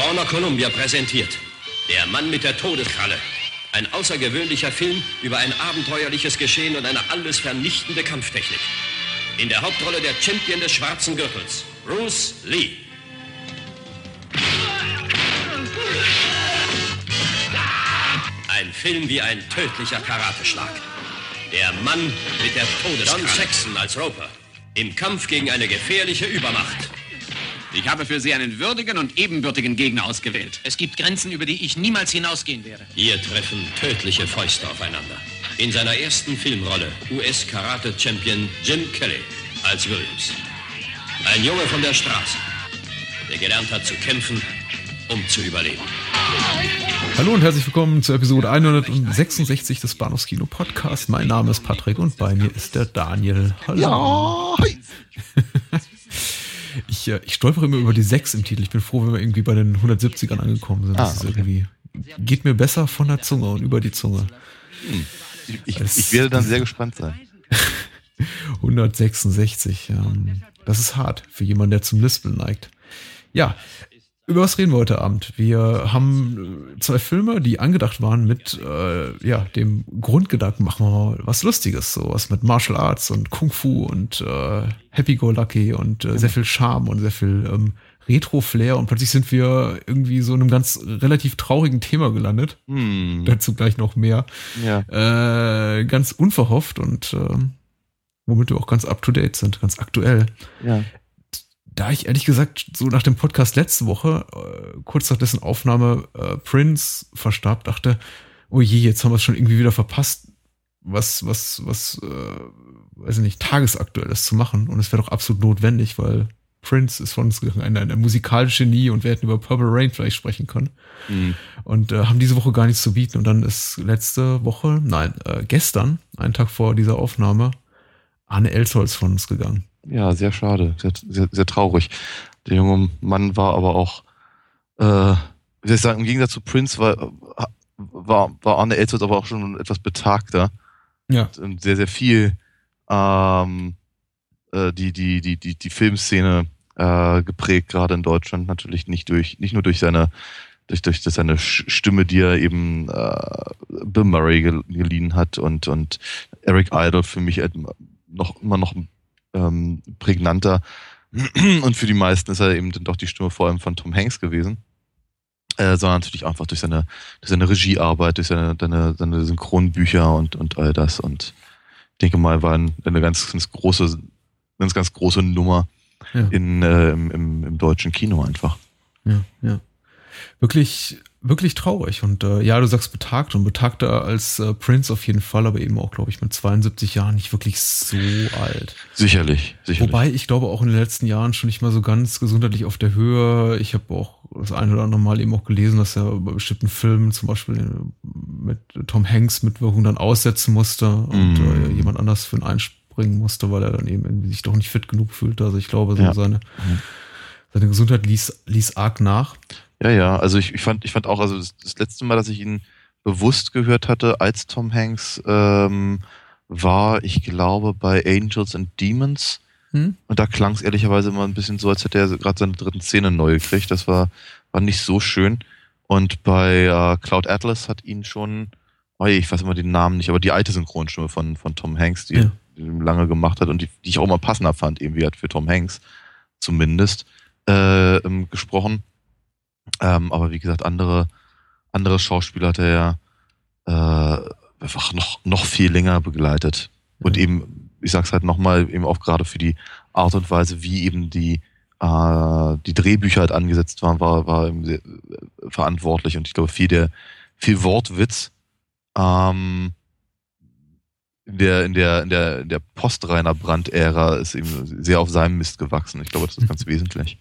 Warner Columbia präsentiert Der Mann mit der Todeskralle. Ein außergewöhnlicher Film über ein abenteuerliches Geschehen und eine alles vernichtende Kampftechnik. In der Hauptrolle der Champion des schwarzen Gürtels, Bruce Lee. Ein Film wie ein tödlicher Karateschlag. Der Mann mit der Todeskralle. John Saxon als Roper. Im Kampf gegen eine gefährliche Übermacht. Ich habe für Sie einen würdigen und ebenbürtigen Gegner ausgewählt. Es gibt Grenzen, über die ich niemals hinausgehen werde. Hier treffen tödliche Fäuste aufeinander. In seiner ersten Filmrolle US-Karate-Champion Jim Kelly als Williams. Ein Junge von der Straße, der gelernt hat zu kämpfen, um zu überleben. Hallo und herzlich willkommen zur Episode 166 des Bahnhofskino Podcast. Mein Name ist Patrick und bei mir ist der Daniel. Hallo. Ja, hi. ich, äh, ich stolpere immer über die 6 im Titel. Ich bin froh, wenn wir irgendwie bei den 170ern angekommen sind. Das ah, okay. ist irgendwie, geht mir besser von der Zunge und über die Zunge. Hm. Ich, ich, ich, werde dann sehr gespannt sein. 166, ähm, das ist hart für jemanden, der zum Lispeln neigt. Ja, über was reden wir heute Abend? Wir haben äh, zwei Filme, die angedacht waren mit äh, ja, dem Grundgedanken, machen wir mal was Lustiges, sowas mit Martial Arts und Kung Fu und äh, Happy Go Lucky und äh, sehr viel Charme und sehr viel ähm, Retro-Flair und plötzlich sind wir irgendwie so in einem ganz relativ traurigen Thema gelandet. Hm. Dazu gleich noch mehr. Ja. Äh, ganz unverhofft und äh, womit wir auch ganz up to date sind, ganz aktuell. Ja da ich ehrlich gesagt so nach dem Podcast letzte Woche, äh, kurz nach dessen Aufnahme äh, Prince verstarb, dachte, oh je, jetzt haben wir es schon irgendwie wieder verpasst, was, was, was, äh, weiß ich nicht, tagesaktuelles zu machen. Und es wäre doch absolut notwendig, weil Prince ist von uns ein, ein, ein musikalisches Genie und wir hätten über Purple Rain vielleicht sprechen können. Mhm. Und äh, haben diese Woche gar nichts zu bieten. Und dann ist letzte Woche, nein, äh, gestern, einen Tag vor dieser Aufnahme, Arne Elsholz von uns gegangen. Ja, sehr schade, sehr, sehr, sehr traurig. Der junge Mann war aber auch, äh, wie soll ich sagen, im Gegensatz zu Prince war, war, war Arne Elsholz aber auch schon etwas betagter. Ja. Und sehr, sehr viel ähm, äh, die, die, die, die, die Filmszene äh, geprägt, gerade in Deutschland, natürlich nicht durch, nicht nur durch seine durch, durch seine Stimme, die er eben äh, Bill Murray geliehen hat und, und Eric Idle für mich noch immer noch ähm, prägnanter. Und für die meisten ist er eben dann doch die Stimme vor allem von Tom Hanks gewesen. Äh, sondern natürlich einfach durch seine, durch seine Regiearbeit, durch seine, seine, seine Synchronbücher und, und all das. Und ich denke mal, war eine ganz, ganz große, ganz, ganz große Nummer ja. in, äh, im, im, im deutschen Kino einfach. Ja, ja. Wirklich wirklich traurig. Und äh, ja, du sagst betagt und betagter als äh, Prince auf jeden Fall, aber eben auch, glaube ich, mit 72 Jahren nicht wirklich so alt. Sicherlich, sicherlich. Wobei ich glaube auch in den letzten Jahren schon nicht mal so ganz gesundheitlich auf der Höhe. Ich habe auch das eine oder andere Mal eben auch gelesen, dass er bei bestimmten Filmen, zum Beispiel mit Tom Hanks Mitwirkung dann aussetzen musste und mm. äh, jemand anders für ihn einspringen musste, weil er dann eben irgendwie sich doch nicht fit genug fühlte. Also ich glaube, so ja. seine, seine Gesundheit ließ, ließ arg nach. Ja, ja, also ich, ich fand, ich fand auch, also das, das, letzte Mal, dass ich ihn bewusst gehört hatte als Tom Hanks, ähm, war, ich glaube, bei Angels and Demons. Hm? Und da klang es ehrlicherweise immer ein bisschen so, als hätte er gerade seine dritten Szene neu gekriegt. Das war, war nicht so schön. Und bei äh, Cloud Atlas hat ihn schon, oh je, ich weiß immer den Namen nicht, aber die alte Synchronstimme von, von Tom Hanks, die, ja. die lange gemacht hat und die, die ich auch immer passender fand, irgendwie hat für Tom Hanks zumindest, äh, ähm, gesprochen. Ähm, aber wie gesagt, andere, andere Schauspieler hat er ja äh, einfach noch, noch viel länger begleitet. Und eben, ich sag's halt nochmal, eben auch gerade für die Art und Weise, wie eben die, äh, die Drehbücher halt angesetzt waren, war, war eben sehr, äh, verantwortlich. Und ich glaube, viel der, viel Wortwitz, ähm, in der, in der, in der, in der Postrainer Brand-Ära ist eben sehr auf seinem Mist gewachsen. Ich glaube, das ist ganz wesentlich.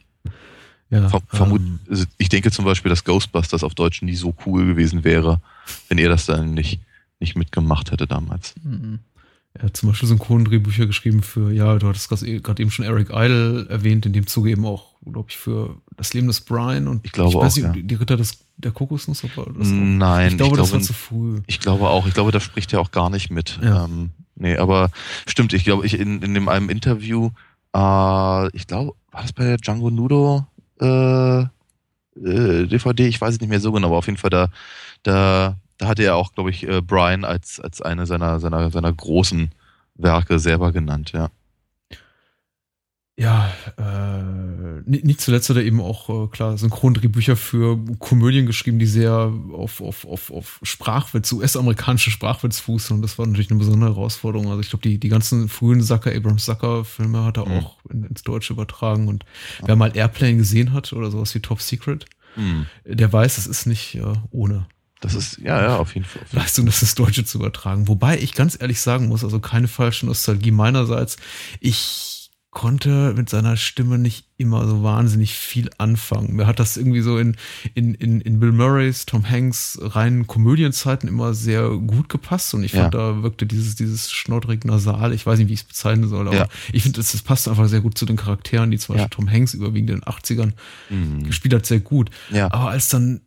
Ja, Vermut, ähm, also ich denke zum Beispiel, dass Ghostbusters auf Deutsch nie so cool gewesen wäre, wenn er das dann nicht, nicht mitgemacht hätte damals. Mhm. Er hat zum Beispiel Synchrondrehbücher geschrieben für, ja, du hattest gerade eben schon Eric Idle erwähnt, in dem Zuge eben auch, glaube ich, für das Leben des Brian und ich glaube ich weiß auch, nicht, ja. die Ritter des, der Kokosnuss. Nein, ich glaube, ich das war zu früh. Ich glaube auch, ich glaube, da spricht er auch gar nicht mit. Ja. Ähm, nee, aber stimmt, ich glaube, ich in, in dem einem Interview, äh, ich glaube, war das bei Django Nudo äh, äh, DVD, ich weiß es nicht mehr so genau, aber auf jeden Fall da, da, da hatte er auch, glaube ich, äh, Brian als, als eine seiner, seiner, seiner großen Werke selber genannt, ja. Ja, äh, nicht, zuletzt hat er eben auch, äh, klar, Synchrondrehbücher für Komödien geschrieben, die sehr auf, auf, auf, auf Sprachwitz, US-amerikanische Sprachwitz fußen und das war natürlich eine besondere Herausforderung. Also ich glaube, die, die ganzen frühen Zucker, Abrams Zucker-Filme hat er mhm. auch in, ins Deutsche übertragen und wer mal Airplane gesehen hat oder sowas wie Top Secret, mhm. der weiß, es ist nicht äh, ohne. Das ist, ja, ja, auf jeden Fall. Auf jeden Leistung, das ins Deutsche zu übertragen. Wobei ich ganz ehrlich sagen muss, also keine falsche Nostalgie meinerseits. Ich konnte mit seiner Stimme nicht immer so wahnsinnig viel anfangen. Mir hat das irgendwie so in, in, in, in Bill Murrays, Tom Hanks reinen Komödienzeiten immer sehr gut gepasst und ich fand, ja. da wirkte dieses, dieses schnoddrig nasal, ich weiß nicht, wie ich es bezeichnen soll, aber ja. ich finde, das, das passt einfach sehr gut zu den Charakteren, die zum Beispiel ja. Tom Hanks überwiegend in den 80ern mhm. gespielt hat, sehr gut. Ja. Aber als dann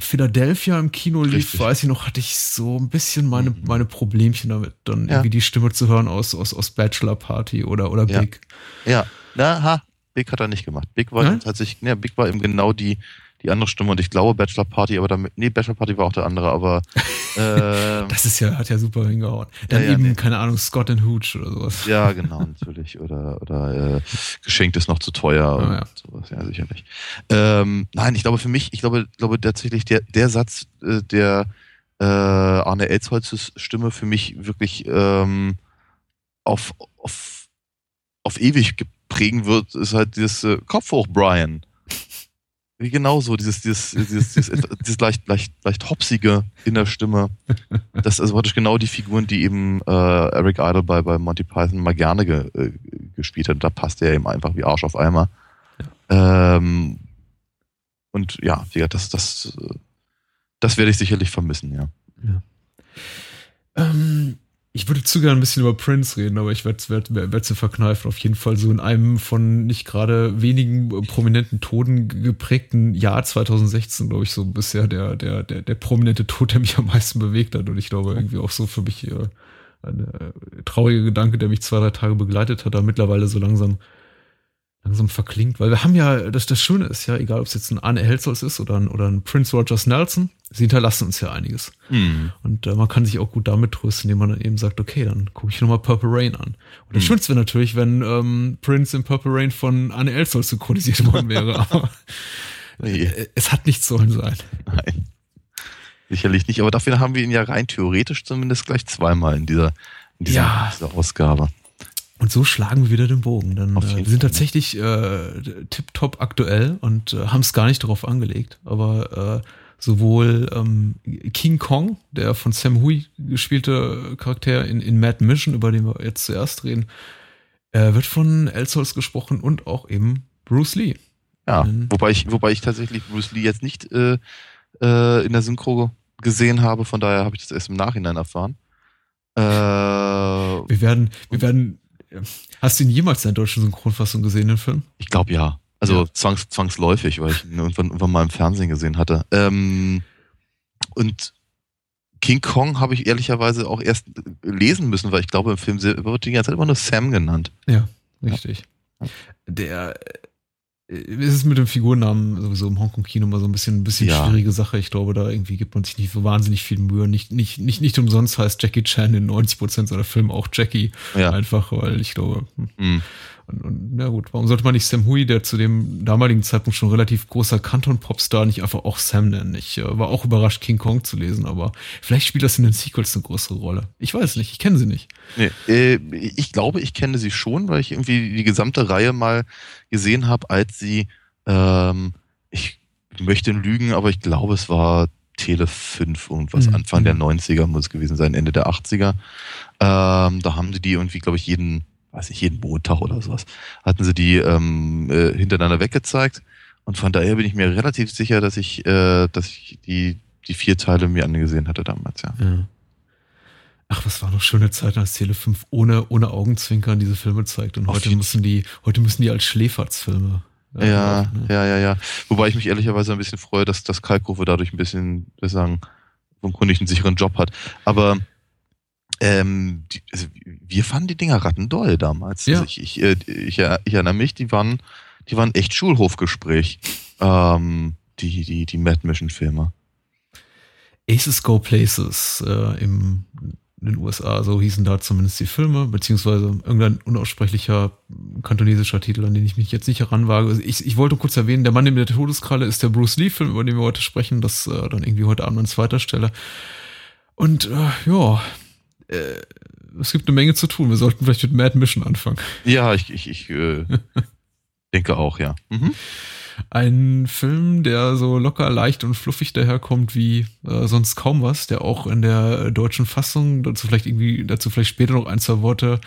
Philadelphia im Kino lief, Richtig. weiß ich noch, hatte ich so ein bisschen meine, mhm. meine Problemchen damit, dann ja. irgendwie die Stimme zu hören aus, aus, aus Bachelor Party oder, oder ja. Big. Ja, na, ha, Big hat er nicht gemacht. Big war tatsächlich, ne, Big war eben genau die, die andere Stimme und ich glaube Bachelor Party, aber damit, nee, Bachelor Party war auch der andere, aber äh, das ist ja, hat ja super hingehauen. Dann ja, eben, nee. keine Ahnung, Scott and Hooch oder sowas. Ja, genau, natürlich. Oder, oder äh, geschenkt ist noch zu teuer oh, ja. sowas, ja, sicherlich. Ähm, nein, ich glaube für mich, ich glaube, glaube tatsächlich der, der Satz, äh, der äh, Arne Elsholzes Stimme für mich wirklich ähm, auf, auf, auf ewig prägen wird, ist halt dieses äh, Kopf hoch, Brian. Wie genau so, dieses, dieses, dieses, dieses, dieses leicht, leicht, leicht hopsige in der Stimme. Das ist praktisch genau die Figuren, die eben äh, Eric Idle bei, bei Monty Python mal gerne ge, äh, gespielt hat. Da passt er eben einfach wie Arsch auf Eimer. Ja. Ähm, und ja, das, das, das werde ich sicherlich vermissen, ja. ja. Ähm, ich würde zu gerne ein bisschen über Prince reden, aber ich werde es werd, werd, verkneifen. Auf jeden Fall so in einem von nicht gerade wenigen äh, prominenten Toten geprägten Jahr 2016, glaube ich, so bisher der, der, der, der prominente Tod, der mich am meisten bewegt hat. Und ich glaube irgendwie auch so für mich äh, ein äh, trauriger Gedanke, der mich zwei, drei Tage begleitet hat, da mittlerweile so langsam langsam verklingt, weil wir haben ja, das, das Schöne ist ja, egal ob es jetzt ein Arne Helzholz ist oder ein, oder ein Prince Rogers Nelson, sie hinterlassen uns ja einiges. Mhm. Und äh, man kann sich auch gut damit trösten, indem man dann eben sagt, okay, dann gucke ich nochmal Purple Rain an. Und das mhm. Schönste wäre natürlich, wenn ähm, Prince in Purple Rain von Arne Helzholz synchronisiert worden wäre, aber nee. Äh, es hat nicht sollen sein. Nein. Sicherlich nicht, aber dafür haben wir ihn ja rein theoretisch zumindest gleich zweimal in dieser, in dieser, ja. dieser Ausgabe. Und so schlagen wir wieder den Bogen. Dann äh, wir sind tatsächlich äh, tipptopp aktuell und äh, haben es gar nicht darauf angelegt. Aber äh, sowohl ähm, King Kong, der von Sam Hui gespielte Charakter in, in Mad Mission, über den wir jetzt zuerst reden, äh, wird von Elsholz gesprochen und auch eben Bruce Lee. Ja, wobei ich, wobei ich tatsächlich Bruce Lee jetzt nicht äh, äh, in der Synchro gesehen habe, von daher habe ich das erst im Nachhinein erfahren. Äh, wir werden, wir werden Hast du ihn jemals in der deutschen Synchronfassung gesehen, den Film? Ich glaube ja. Also ja. Zwangs, zwangsläufig, weil ich ihn irgendwann, irgendwann mal im Fernsehen gesehen hatte. Ähm, und King Kong habe ich ehrlicherweise auch erst lesen müssen, weil ich glaube, im Film wird die ganze Zeit immer nur Sam genannt. Ja, richtig. Ja. Der ist es mit dem Figurennamen sowieso im Hongkong-Kino mal so ein bisschen, ein bisschen ja. schwierige Sache. Ich glaube, da irgendwie gibt man sich nicht so wahnsinnig viel Mühe. Nicht, nicht, nicht, nicht umsonst heißt Jackie Chan in 90 Prozent seiner Filme auch Jackie. Ja. Einfach, weil ich glaube, mhm. Und, und na gut, warum sollte man nicht Sam Hui, der zu dem damaligen Zeitpunkt schon relativ großer Canton-Popstar, nicht einfach auch Sam nennen? Ich äh, war auch überrascht, King Kong zu lesen, aber vielleicht spielt das in den Sequels eine größere Rolle. Ich weiß nicht, ich kenne sie nicht. Nee, äh, ich glaube, ich kenne sie schon, weil ich irgendwie die gesamte Reihe mal gesehen habe, als sie, ähm, ich möchte lügen, aber ich glaube, es war Tele 5 irgendwas, mhm. Anfang der 90er muss es gewesen sein, Ende der 80er. Ähm, da haben sie die irgendwie, glaube ich, jeden weiß ich, jeden Montag oder sowas, hatten sie die ähm, äh, hintereinander weggezeigt. Und von daher bin ich mir relativ sicher, dass ich, äh, dass ich die, die vier Teile mir angesehen hatte damals, ja. ja. Ach, was war noch schöne Zeit, als Tele 5 ohne, ohne Augenzwinkern diese Filme zeigt. Und heute müssen die, heute müssen die als Schläferzfilme. Ja, ja, ne? ja, ja, ja. Wobei ich mich ehrlicherweise ein bisschen freue, dass das Kalkofe dadurch ein bisschen, wir sagen, vom Kunde einen sicheren Job hat. Aber ähm, die, also wir fanden die Dinger rattendoll damals. Ja. Also ich, ich, äh, ich, ich, erinnere mich, die waren, die waren echt Schulhofgespräch. Ähm, die, die, die Mad Mission-Filme. Aces Go Places äh, im, in den USA, so hießen da zumindest die Filme, beziehungsweise irgendein unaussprechlicher kantonesischer Titel, an den ich mich jetzt nicht heranwage. Also ich, ich wollte kurz erwähnen, der Mann in der Todeskralle ist der Bruce Lee-Film, über den wir heute sprechen, das äh, dann irgendwie heute Abend an zweiter Stelle. Und äh, ja, äh, es gibt eine Menge zu tun. Wir sollten vielleicht mit Mad Mission anfangen. Ja, ich, ich, ich äh, denke auch, ja. Mhm. Ein Film, der so locker, leicht und fluffig daherkommt wie äh, sonst kaum was, der auch in der deutschen Fassung, dazu vielleicht irgendwie, dazu vielleicht später noch ein, zwei Worte,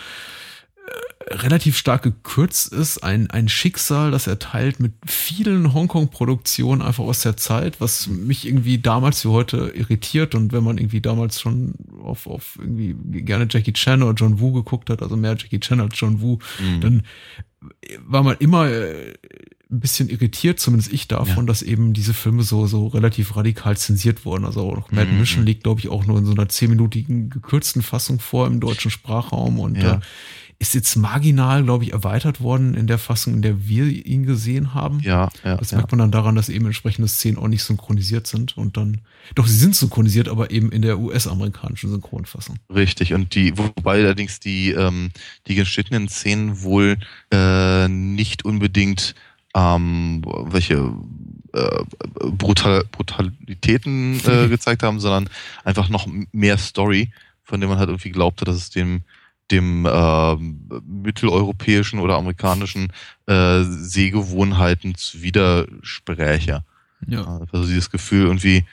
relativ stark gekürzt ist. Ein, ein Schicksal, das er teilt mit vielen Hongkong-Produktionen einfach aus der Zeit, was mich irgendwie damals wie heute irritiert und wenn man irgendwie damals schon auf, auf irgendwie gerne Jackie Chan oder John Woo geguckt hat, also mehr Jackie Chan als John Woo, mhm. dann war man immer äh, ein bisschen irritiert, zumindest ich davon, ja. dass eben diese Filme so, so relativ radikal zensiert wurden. Also auch Mad mhm. Mission liegt, glaube ich, auch nur in so einer zehnminütigen gekürzten Fassung vor im deutschen Sprachraum und ja. äh, ist jetzt marginal, glaube ich, erweitert worden in der Fassung, in der wir ihn gesehen haben. Ja, ja. Das merkt man dann daran, dass eben entsprechende Szenen auch nicht synchronisiert sind und dann, doch, sie sind synchronisiert, aber eben in der US-amerikanischen Synchronfassung. Richtig, und die, wobei allerdings die, ähm, die geschnittenen Szenen wohl äh, nicht unbedingt ähm, welche äh, Brutal, Brutalitäten äh, gezeigt haben, sondern einfach noch mehr Story, von dem man halt irgendwie glaubte, dass es dem dem äh, mitteleuropäischen oder amerikanischen äh, Sehgewohnheiten widerspräche. Ja. Also dieses Gefühl irgendwie,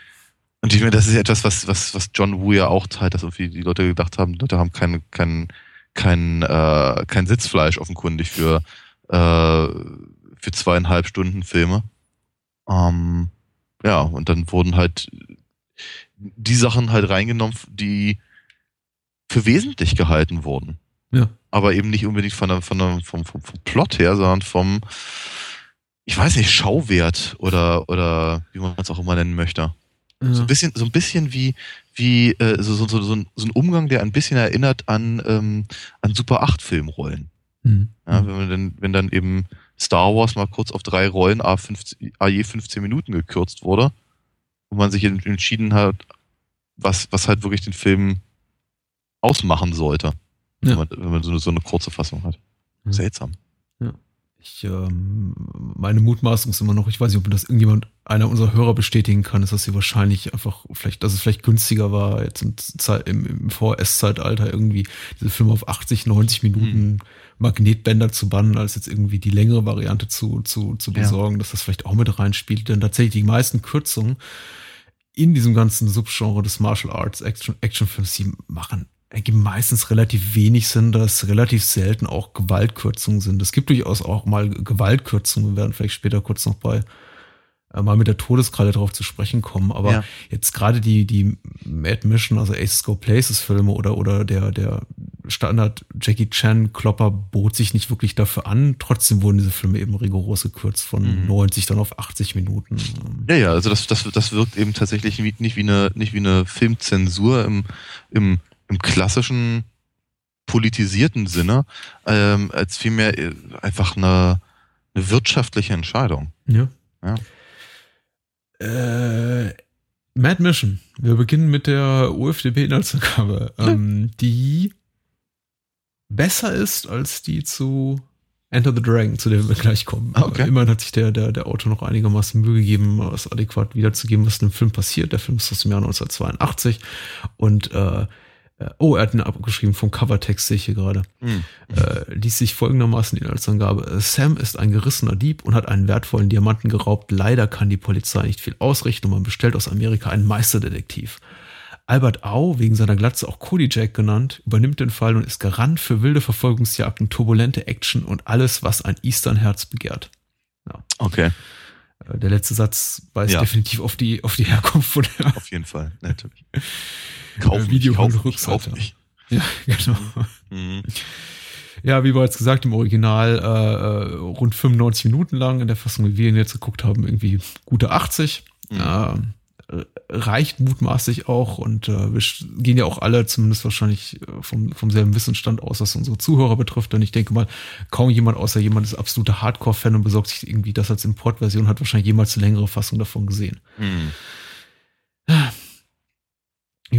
und ich meine, das ist etwas, was, was, was John Woo ja auch teilt, dass irgendwie die Leute gedacht haben, die Leute haben kein, kein, kein, äh, kein Sitzfleisch offenkundig für äh, für zweieinhalb Stunden Filme. Ähm, ja, und dann wurden halt die Sachen halt reingenommen, die für wesentlich gehalten wurden. Ja. Aber eben nicht unbedingt von der, von der, vom, vom, vom Plot her, sondern vom, ich weiß nicht, Schauwert oder, oder wie man es auch immer nennen möchte. Ja. So ein bisschen, so ein bisschen wie, wie äh, so, so, so, so, ein Umgang, der ein bisschen erinnert an, ähm, an Super 8 Filmrollen. Mhm. Ja, wenn man dann, wenn dann eben Star Wars mal kurz auf drei Rollen, a, 15, a je 15 Minuten gekürzt wurde, wo man sich entschieden hat, was, was halt wirklich den Film ausmachen sollte, ja. wenn, man, wenn man so eine, so eine kurze Fassung hat. Seltsam. Ja. Ich, ähm, meine Mutmaßung ist immer noch, ich weiß nicht, ob das irgendjemand, einer unserer Hörer bestätigen kann, ist, dass sie wahrscheinlich einfach, vielleicht, dass es vielleicht günstiger war, jetzt im, im, im VS-Zeitalter irgendwie diese Filme auf 80, 90 Minuten hm. Magnetbänder zu bannen, als jetzt irgendwie die längere Variante zu, zu, zu besorgen, ja. dass das vielleicht auch mit reinspielt. Denn tatsächlich die meisten Kürzungen in diesem ganzen Subgenre des Martial Arts Action, Actionfilms, die machen ergeben meistens relativ wenig Sinn, dass relativ selten auch Gewaltkürzungen sind. Es gibt durchaus auch mal Gewaltkürzungen, wir werden vielleicht später kurz noch bei äh, mal mit der Todeskralle drauf zu sprechen kommen. Aber ja. jetzt gerade die, die Mad Mission, also Ace Go Places Filme oder, oder der, der Standard Jackie Chan Klopper bot sich nicht wirklich dafür an. Trotzdem wurden diese Filme eben rigoros gekürzt von mhm. 90 dann auf 80 Minuten. Ja, ja, also das, das, das wirkt eben tatsächlich nicht wie eine, nicht wie eine Filmzensur im, im im klassischen politisierten Sinne, ähm, als vielmehr äh, einfach eine, eine wirtschaftliche Entscheidung. Ja. ja. Äh, Mad Mission. Wir beginnen mit der UFDP-Inhaltsangabe, ähm, die besser ist als die zu Enter the Dragon, zu der wir gleich kommen. Okay. Immerhin hat sich der, der, der Autor noch einigermaßen Mühe gegeben, es adäquat wiederzugeben, was in dem Film passiert. Der Film ist aus dem Jahr 1982 und äh, oh, er hat ihn abgeschrieben vom Covertext, sehe ich hier gerade. Mhm. Äh, ließ sich folgendermaßen die Inhaltsangabe. Sam ist ein gerissener Dieb und hat einen wertvollen Diamanten geraubt. Leider kann die Polizei nicht viel ausrichten und man bestellt aus Amerika einen Meisterdetektiv. Albert Au, wegen seiner Glatze auch Cody Jack genannt, übernimmt den Fall und ist Garant für wilde Verfolgungsjagden, turbulente Action und alles, was ein Eastern-Herz begehrt. Ja. Okay. Äh, der letzte Satz weist ja. definitiv auf die, auf die Herkunft von der. Auf jeden Fall, natürlich. Kauf äh, Video kauf, kauf nicht. Ja, genau. Mhm. Ja, wie bereits gesagt, im Original äh, äh rund 95 Minuten lang, in der Fassung, wie wir ihn jetzt geguckt haben, irgendwie gute 80. Mhm. Äh, reicht mutmaßlich auch und äh, wir gehen ja auch alle zumindest wahrscheinlich äh, vom, vom selben Wissensstand aus, was unsere Zuhörer betrifft. Und ich denke mal, kaum jemand außer jemand ist absoluter Hardcore-Fan und besorgt sich irgendwie das als Importversion, hat wahrscheinlich jemals eine längere Fassung davon gesehen. Hm.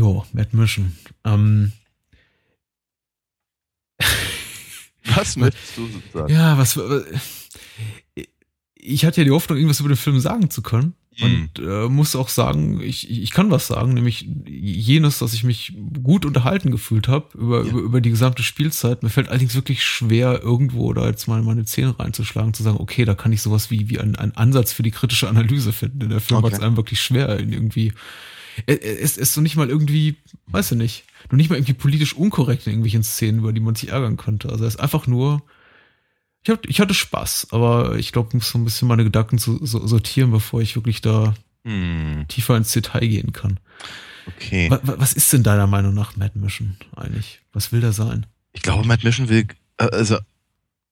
Jo, Mad Mission. Ähm, was möchtest du sagen? Ja, was. Ich hatte ja die Hoffnung, irgendwas über den Film sagen zu können. Und äh, muss auch sagen, ich, ich kann was sagen, nämlich jenes, dass ich mich gut unterhalten gefühlt habe über, ja. über, über die gesamte Spielzeit. Mir fällt allerdings wirklich schwer, irgendwo da jetzt mal meine Zähne reinzuschlagen, zu sagen, okay, da kann ich sowas wie, wie einen, einen Ansatz für die kritische Analyse finden. In der Film okay. war es einem wirklich schwer, irgendwie. Es ist so nicht mal irgendwie, weiß ich nicht, nur nicht mal irgendwie politisch unkorrekt in irgendwelchen Szenen, über die man sich ärgern könnte. Also er ist einfach nur ich, hab, ich hatte Spaß, aber ich glaube, ich muss so ein bisschen meine Gedanken so, so, sortieren, bevor ich wirklich da hm. tiefer ins Detail gehen kann. Okay. Was, was ist denn deiner Meinung nach Mad Mission eigentlich? Was will der sein? Ich glaube, Mad Mission will, äh, also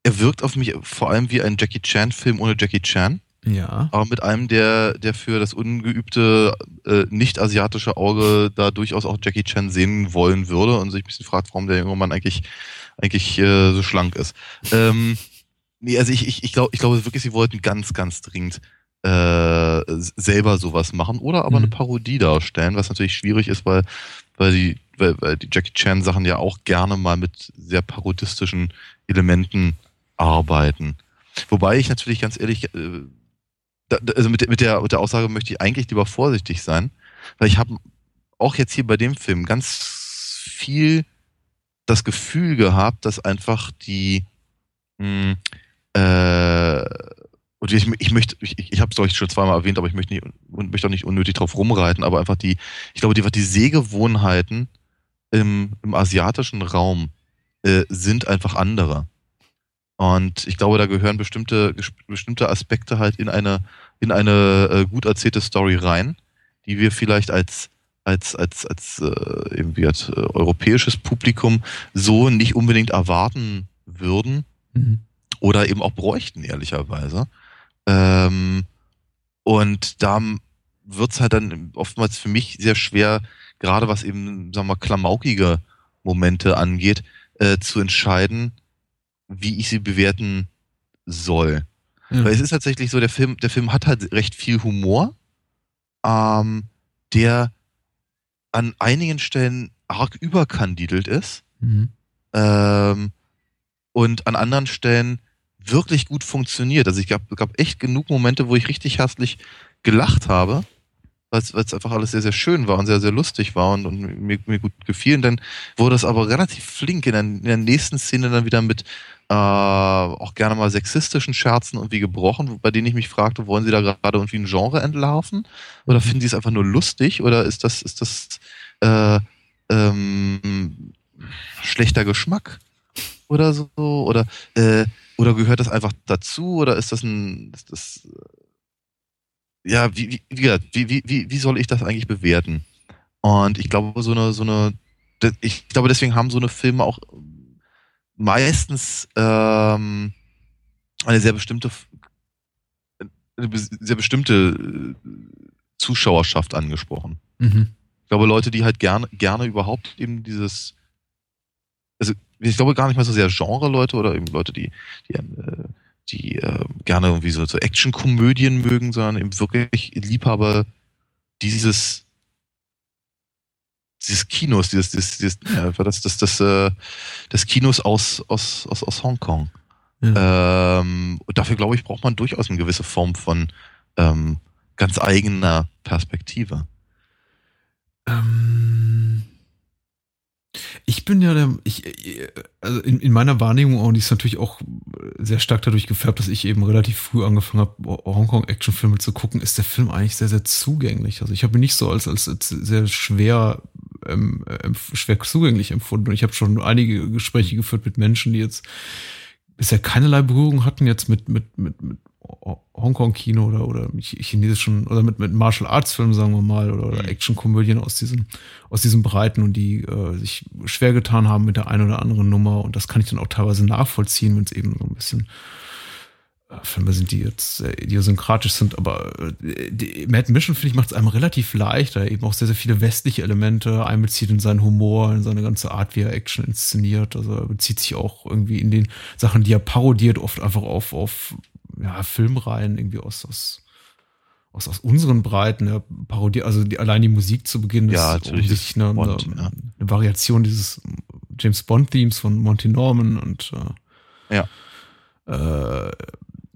er wirkt auf mich vor allem wie ein Jackie Chan-Film ohne Jackie Chan. Ja. Aber mit einem, der, der für das ungeübte, äh, nicht-asiatische Auge da durchaus auch Jackie Chan sehen wollen würde und sich ein bisschen fragt, warum der junge Mann eigentlich, eigentlich äh, so schlank ist. Ähm, Nee, also ich, ich, ich glaube ich glaube wirklich, sie wollten ganz, ganz dringend äh, selber sowas machen oder aber mhm. eine Parodie darstellen, was natürlich schwierig ist, weil, weil, die, weil, weil die Jackie Chan Sachen ja auch gerne mal mit sehr parodistischen Elementen arbeiten. Wobei ich natürlich ganz ehrlich, äh, da, also mit, mit, der, mit der Aussage möchte ich eigentlich lieber vorsichtig sein, weil ich habe auch jetzt hier bei dem Film ganz viel das Gefühl gehabt, dass einfach die mh, hm, äh, und ich, ich möchte, ich, ich habe es euch schon zweimal erwähnt, aber ich möchte nicht und möchte auch nicht unnötig drauf rumreiten, aber einfach die, ich glaube, die, die Sehgewohnheiten im, im asiatischen Raum äh, sind einfach andere. Und ich glaube, da gehören bestimmte, bestimmte Aspekte halt in eine, in eine äh, gut erzählte Story rein, die wir vielleicht als, als, als, als äh, irgendwie als äh, europäisches Publikum so nicht unbedingt erwarten würden. Mhm oder eben auch bräuchten, ehrlicherweise. Ähm, und da wird's halt dann oftmals für mich sehr schwer, gerade was eben, sagen wir mal, klamaukige Momente angeht, äh, zu entscheiden, wie ich sie bewerten soll. Ja. Weil es ist tatsächlich so, der Film, der Film hat halt recht viel Humor, ähm, der an einigen Stellen arg überkandidelt ist. Mhm. Ähm, und an anderen Stellen wirklich gut funktioniert. Also ich gab, gab echt genug Momente, wo ich richtig herzlich gelacht habe, weil es einfach alles sehr, sehr schön war und sehr, sehr lustig war und, und mir, mir gut gefiel. Und dann wurde es aber relativ flink in der, in der nächsten Szene dann wieder mit äh, auch gerne mal sexistischen Scherzen irgendwie gebrochen, bei denen ich mich fragte, wollen sie da gerade irgendwie ein Genre entlarven? Oder mhm. finden sie es einfach nur lustig? Oder ist das, ist das äh, ähm, schlechter Geschmack? Oder so? Oder äh, oder gehört das einfach dazu? Oder ist das ein, ist das, äh, ja, wie, wie, wie, wie, wie soll ich das eigentlich bewerten? Und ich glaube, so eine, so eine, ich glaube, deswegen haben so eine Filme auch meistens ähm, eine sehr bestimmte, eine sehr bestimmte äh, Zuschauerschaft angesprochen. Mhm. Ich glaube, Leute, die halt gerne, gerne überhaupt eben dieses, also ich glaube gar nicht mal so sehr Genre-Leute oder eben Leute, die, die, äh, die äh, gerne irgendwie so, so Action-Komödien mögen, sondern eben wirklich Liebhaber dieses dieses Kinos, dieses, dieses, dieses ja, das, das, das, äh, des Kinos aus, aus, aus, aus Hongkong. Ja. Ähm, und dafür, glaube ich, braucht man durchaus eine gewisse Form von ähm, ganz eigener Perspektive. Ähm, ich bin ja der, ich, also in, in meiner Wahrnehmung, und die ist natürlich auch sehr stark dadurch gefärbt, dass ich eben relativ früh angefangen habe, Hongkong-Actionfilme zu gucken, ist der Film eigentlich sehr, sehr zugänglich. Also ich habe ihn nicht so als, als, als sehr schwer, ähm, schwer zugänglich empfunden. Und ich habe schon einige Gespräche geführt mit Menschen, die jetzt bisher keinerlei Berührung hatten jetzt mit, mit, mit, mit Hongkong-Kino oder, oder chinesischen oder mit, mit Martial Arts-Filmen, sagen wir mal, oder, oder mhm. Action-Komödien aus diesen, aus diesen Breiten und die äh, sich schwer getan haben mit der einen oder anderen Nummer. Und das kann ich dann auch teilweise nachvollziehen, wenn es eben so ein bisschen Filme sind, die jetzt sehr idiosynkratisch sind, aber äh, die, Mad Mission, finde ich, macht es einem relativ leicht, da er eben auch sehr, sehr viele westliche Elemente einbezieht in seinen Humor, in seine ganze Art, wie er Action inszeniert. Also er bezieht sich auch irgendwie in den Sachen, die er parodiert, oft einfach auf, auf ja, Filmreihen irgendwie aus, aus aus, aus unseren Breiten, er parodiert, also die, allein die Musik zu Beginn ja, ist offensichtlich eine, Bond, eine, ja. eine, Variation dieses James Bond-Themes von Monty Norman und äh, ja. Äh,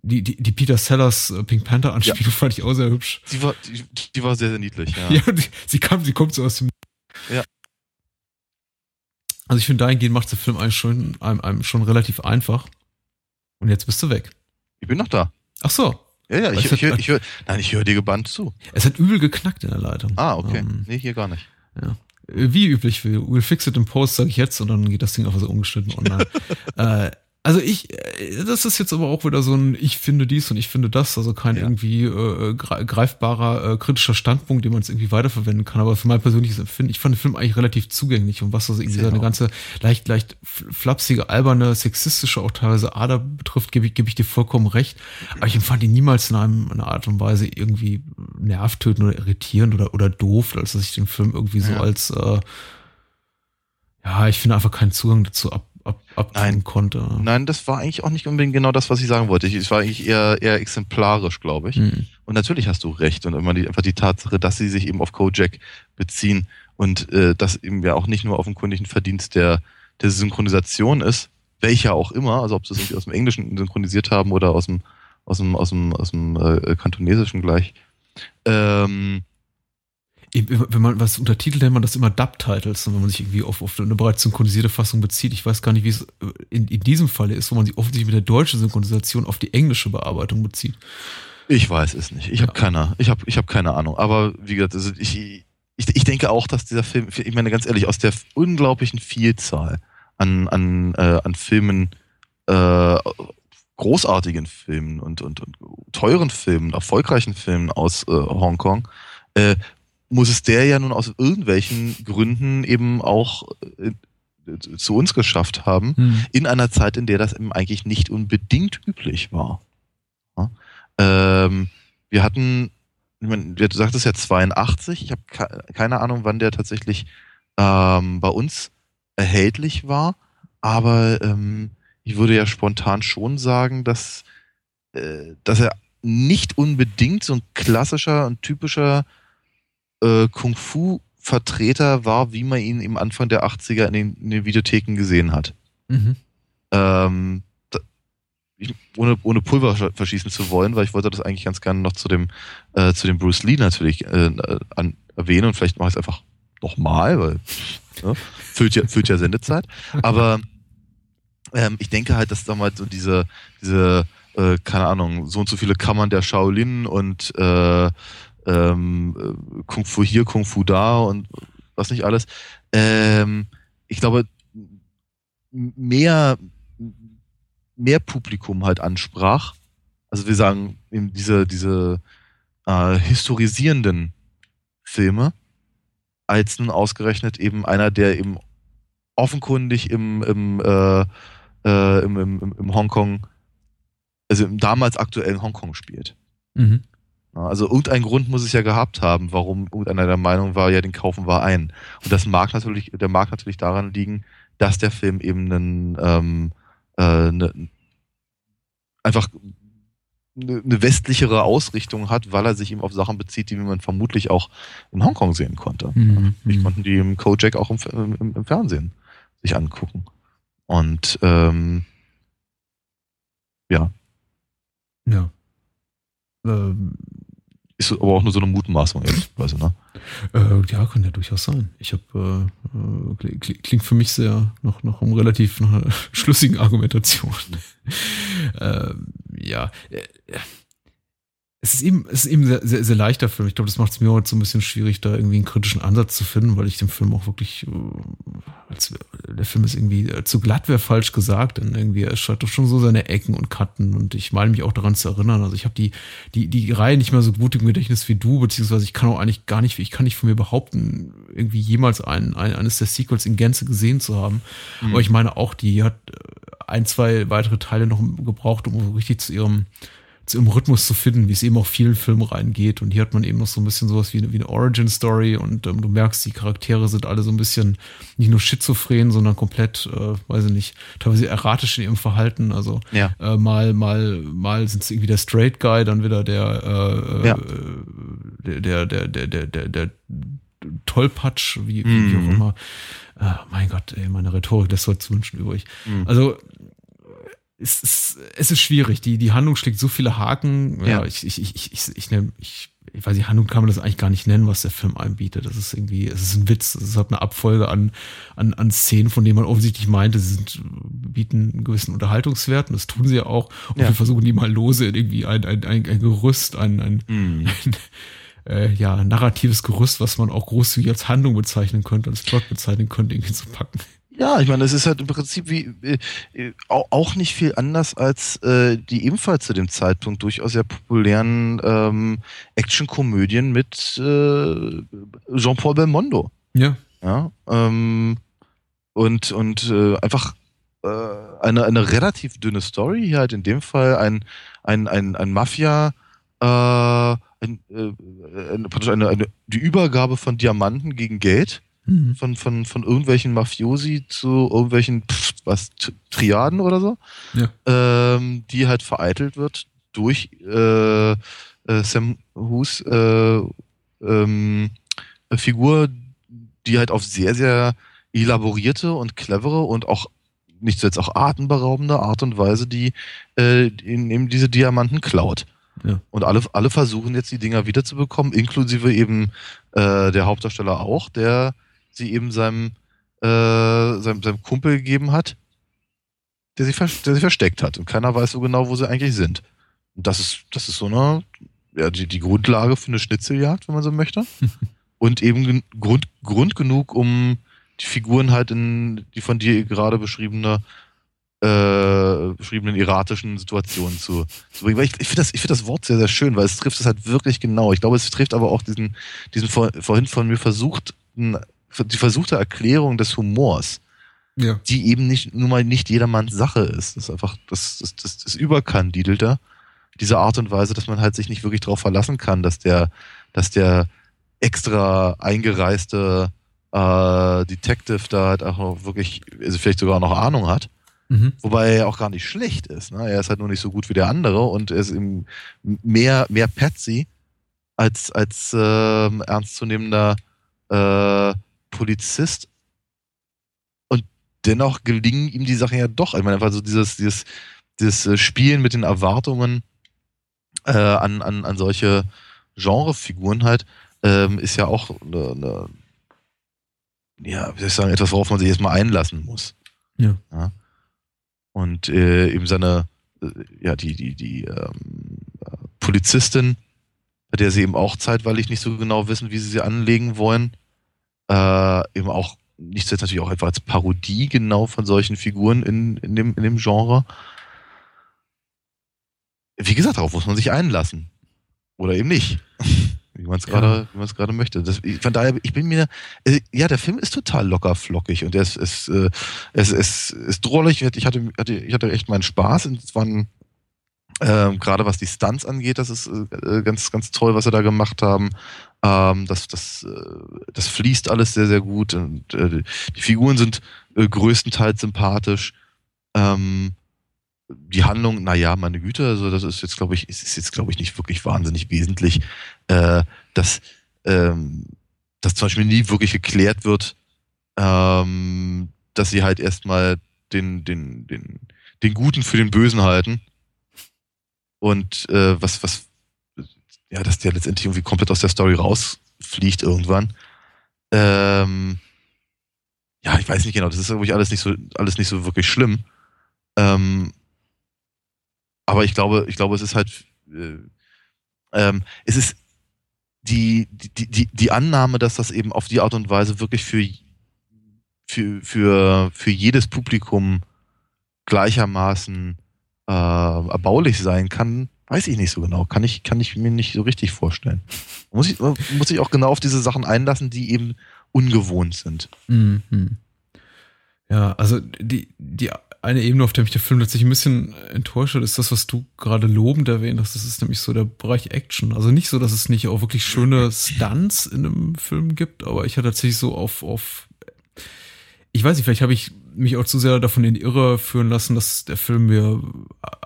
die, die, die Peter Sellers äh, Pink Panther Anspielung ja. fand ich auch sehr hübsch. Die war, die, die war sehr, sehr niedlich, ja. ja die, sie kam, sie kommt so aus dem. Ja. Also ich finde, dahingehend macht der Film eigentlich schon, einem, einem schon relativ einfach. Und jetzt bist du weg. Ich bin noch da. Ach so. Ja, ja, ich, ich, hör, ich hör, nein, ich höre dir gebannt zu. Es hat übel geknackt in der Leitung. Ah, okay. Ähm, nee, hier gar nicht. Ja. Wie üblich, we'll fix it in post, sage ich jetzt, und dann geht das Ding einfach so ungeschnitten online. äh, also ich, äh, das ist jetzt aber auch wieder so ein, ich finde dies und ich finde das, also kein ja. irgendwie äh, greifbarer äh, kritischer Standpunkt, den man jetzt irgendwie weiterverwenden kann. Aber für mein persönliches Empfinden, ich fand den Film eigentlich relativ zugänglich und was das irgendwie seine auch. ganze leicht, leicht flapsige, alberne, sexistische, auch teilweise Ader betrifft, gebe ich, gebe ich dir vollkommen recht. Aber ich empfand ihn niemals in einem, einer Art und Weise irgendwie nervtötend oder irritierend oder, oder doof, als dass ich den Film irgendwie so als, äh, ja, ich finde einfach keinen Zugang dazu ab ab, abtun konnte. Nein, das war eigentlich auch nicht unbedingt genau das, was ich sagen wollte. Es war eigentlich eher, eher exemplarisch, glaube ich. Mhm. Und natürlich hast du recht. Und immer die, einfach die Tatsache, dass sie sich eben auf Kojak beziehen und äh, das eben ja auch nicht nur auf den kundigen Verdienst der, der Synchronisation ist, welcher auch immer, also ob sie es irgendwie aus dem Englischen synchronisiert haben oder aus dem, aus dem, aus dem, aus dem äh, Kantonesischen gleich. Ähm, wenn man was untertitelt, nennt man das immer Dub-Titles, wenn man sich irgendwie auf, auf eine bereits synchronisierte Fassung bezieht. Ich weiß gar nicht, wie es in, in diesem Falle ist, wo man sich offensichtlich mit der deutschen Synchronisation auf die englische Bearbeitung bezieht. Ich weiß es nicht. Ich ja. habe keine, ich habe, ich habe keine Ahnung. Aber wie gesagt, also ich, ich, ich denke auch, dass dieser Film, ich meine ganz ehrlich, aus der unglaublichen Vielzahl an, an, äh, an Filmen, äh, großartigen Filmen und, und, und teuren Filmen, erfolgreichen Filmen aus äh, Hongkong, äh, muss es der ja nun aus irgendwelchen Gründen eben auch äh, zu uns geschafft haben, hm. in einer Zeit, in der das eben eigentlich nicht unbedingt üblich war. Ja? Ähm, wir hatten, ich meine, du sagtest ja 82, ich habe keine Ahnung, wann der tatsächlich ähm, bei uns erhältlich war, aber ähm, ich würde ja spontan schon sagen, dass, äh, dass er nicht unbedingt so ein klassischer und typischer äh, Kung Fu Vertreter war, wie man ihn im Anfang der 80er in den, in den Videotheken gesehen hat. Mhm. Ähm, da, ich, ohne, ohne Pulver verschießen zu wollen, weil ich wollte das eigentlich ganz gerne noch zu dem, äh, zu dem Bruce Lee natürlich äh, an, erwähnen und vielleicht mache ich es einfach nochmal, weil ja, füllt, ja, füllt ja Sendezeit. Aber ähm, ich denke halt, dass damals so diese, diese äh, keine Ahnung, so und so viele Kammern der Shaolin und äh, ähm, äh, Kung Fu hier, Kung Fu da und was nicht alles. Ähm, ich glaube, mehr, mehr Publikum halt ansprach. Also wir sagen eben diese, diese äh, historisierenden Filme, als nun ausgerechnet eben einer, der eben offenkundig im, im, äh, äh, im, im, im Hongkong, also im damals aktuellen Hongkong spielt. Mhm. Also irgendein Grund muss es ja gehabt haben, warum irgendeiner der Meinung war, ja, den kaufen wir ein. Und das mag natürlich, der mag natürlich daran liegen, dass der Film eben einen, ähm, äh, ne, einfach eine westlichere Ausrichtung hat, weil er sich eben auf Sachen bezieht, die man vermutlich auch in Hongkong sehen konnte. Mhm. Ich konnten die im Kojak auch im, im, im, Fernsehen sich angucken. Und ähm, ja. Ja. Ähm, ist aber auch nur so eine Mutmaßung, ehrlicherweise, ne? Äh, ja, kann ja durchaus sein. Ich habe äh, äh klingt für mich sehr noch noch um relativ nach einer schlüssigen Argumentation. äh, ja, es ist eben, es ist eben sehr, sehr, sehr leichter Film. Ich glaube, das macht es mir heute so ein bisschen schwierig, da irgendwie einen kritischen Ansatz zu finden, weil ich den Film auch wirklich, äh, als, der Film ist irgendwie äh, zu glatt wäre falsch gesagt, denn irgendwie er hat doch schon so seine Ecken und Kanten und ich meine mich auch daran zu erinnern. Also ich habe die, die, die Reihe nicht mehr so gut im Gedächtnis wie du, beziehungsweise ich kann auch eigentlich gar nicht, ich kann nicht von mir behaupten, irgendwie jemals ein, ein, eines der Sequels in Gänze gesehen zu haben. Mhm. Aber ich meine auch, die hat äh, ein, zwei weitere Teile noch gebraucht, um richtig zu ihrem ihrem Rhythmus zu finden, wie es eben auch vielen Filmen reingeht. Und hier hat man eben noch so ein bisschen sowas wie eine, wie eine Origin-Story und ähm, du merkst, die Charaktere sind alle so ein bisschen nicht nur schizophren, sondern komplett, äh, weiß ich nicht, teilweise erratisch in ihrem Verhalten. Also ja. äh, mal, mal, mal sind es irgendwie der Straight Guy, dann wieder der, äh, ja. der, der, der, der, der, der, der Tollpatsch, wie, wie, wie auch Mhm. immer. Äh, mein Gott, ey, meine Rhetorik, das soll zu wünschen übrig. Mhm. Also es ist, es ist schwierig. Die, die Handlung schlägt so viele Haken. Ja, ich, ich, ich, ich, ich, ich, nenn- ich, ich weiß nicht, Handlung kann man das eigentlich gar nicht nennen, was der Film einbietet. Das ist irgendwie, es ist ein Witz. Es ist halt eine Abfolge an, an, an Szenen, von denen man offensichtlich meinte, sie sind, bieten einen gewissen Unterhaltungswert und das tun sie ja auch. Und Ja. wir versuchen die mal lose in irgendwie ein, ein, ein, ein Gerüst, ein, ein, Mhm. ein äh, ja, narratives Gerüst, was man auch großzügig als Handlung bezeichnen könnte, als Plot bezeichnen könnte, irgendwie zu packen. Ja, ich meine, es ist halt im Prinzip wie äh, äh, au- auch nicht viel anders als äh, die ebenfalls zu dem Zeitpunkt durchaus sehr populären ähm, Actionkomödien mit äh, Jean-Paul Belmondo. Ja. Ja, ähm, und und äh, einfach äh, eine, eine relativ dünne Story. Hier halt in dem Fall ein, ein, ein, ein Mafia, äh, ein, äh, eine, eine, eine, die Übergabe von Diamanten gegen Geld Mhm. von, von, von irgendwelchen Mafiosi zu irgendwelchen, pff, was, Triaden oder so, Ja. ähm, die halt vereitelt wird durch äh, äh, Sam Hus äh, ähm, Figur, die halt auf sehr, sehr elaborierte und clevere und auch nicht zuletzt auch atemberaubende Art und Weise, die äh, in, eben diese Diamanten klaut. Ja. Und alle, alle versuchen jetzt die Dinger wiederzubekommen, inklusive eben äh, der Hauptdarsteller auch, der sie eben seinem, äh, seinem, seinem Kumpel gegeben hat, der sie, der sie versteckt hat. Und keiner weiß so genau, wo sie eigentlich sind. Und das ist, das ist so eine, ja, die, die Grundlage für eine Schnitzeljagd, wenn man so möchte. Und eben Grund, Grund genug, um die Figuren halt in die von dir gerade beschriebene äh, beschriebenen erratischen Situationen zu, zu bringen. Weil ich, ich finde das, ich finde das Wort sehr, sehr schön, weil es trifft es halt wirklich genau. Ich glaube, es trifft aber auch diesen, diesen vor, vorhin von mir versuchten, die versuchte Erklärung des Humors, Ja. die eben nicht, nun mal nicht jedermanns Sache ist. Das ist einfach, das, das, das, das Überkandidelte. Diese Art und Weise, dass man halt sich nicht wirklich darauf verlassen kann, dass der, dass der extra eingereiste äh, Detective da halt auch noch wirklich, also vielleicht sogar noch Ahnung hat. Mhm. Wobei er auch gar nicht schlecht ist. Ne? Er ist halt nur nicht so gut wie der andere und er ist eben mehr, mehr Patsy als, als ähm, ernstzunehmender äh, Polizist. Und dennoch gelingen ihm die Sachen ja doch. Ich meine, einfach so dieses, dieses, dieses äh, Spielen mit den Erwartungen äh, an, an, an solche Genrefiguren halt, ähm, ist ja auch eine, eine, ja, wie soll ich sagen, etwas, worauf man sich erstmal einlassen muss. Ja. Und äh, eben seine, äh, ja, die, die, die ähm, äh, Polizistin, bei der sie eben auch zeitweilig nicht so genau wissen, wie sie sie anlegen wollen, äh, eben auch nicht zuletzt natürlich auch etwa als Parodie genau von solchen Figuren in, in, dem, in dem Genre. Wie gesagt, darauf muss man sich einlassen. Oder eben nicht. Wie man es Ja. gerade, gerade möchte. Das, von daher, ich bin mir, äh, ja, der Film ist total locker flockig und er ist, ist, äh, es ist, ist drollig. Ich hatte, hatte, ich hatte echt meinen Spaß und es waren, ähm, gerade was die Stunts angeht, das ist äh, ganz, ganz toll, was sie da gemacht haben. Ähm, das, das, äh, das fließt alles sehr, sehr gut und äh, die Figuren sind äh, größtenteils sympathisch. Ähm, die Handlung, naja, meine Güte, also das ist jetzt, glaube ich, ist, jetzt, glaube ich, nicht wirklich wahnsinnig wesentlich, äh, dass, ähm, dass zum Beispiel nie wirklich geklärt wird, ähm, dass sie halt erstmal den, den, den, den Guten für den Bösen halten. Und äh, was, was, ja, dass der letztendlich irgendwie komplett aus der Story rausfliegt irgendwann. Ähm, ja, ich weiß nicht genau, das ist irgendwie alles nicht so, alles nicht so wirklich schlimm. Ähm, aber ich glaube, ich glaube, es ist halt, äh, ähm, es ist die, die, die, die Annahme, dass das eben auf die Art und Weise wirklich für, für, für, für jedes Publikum gleichermaßen äh, erbaulich sein kann, weiß ich nicht so genau. Kann ich, kann ich mir nicht so richtig vorstellen. Muss ich, muss ich auch genau auf diese Sachen einlassen, die eben ungewohnt sind. Mhm. Ja, also die, die eine Ebene, auf der mich der Film tatsächlich ein bisschen enttäuscht hat, ist das, was du gerade lobend erwähnt hast. Das ist nämlich so der Bereich Action. Also nicht so, dass es nicht auch wirklich schöne Stunts in einem Film gibt, aber ich hatte tatsächlich so auf, auf ich weiß nicht, vielleicht habe ich mich auch zu sehr davon in die Irre führen lassen, dass der Film mir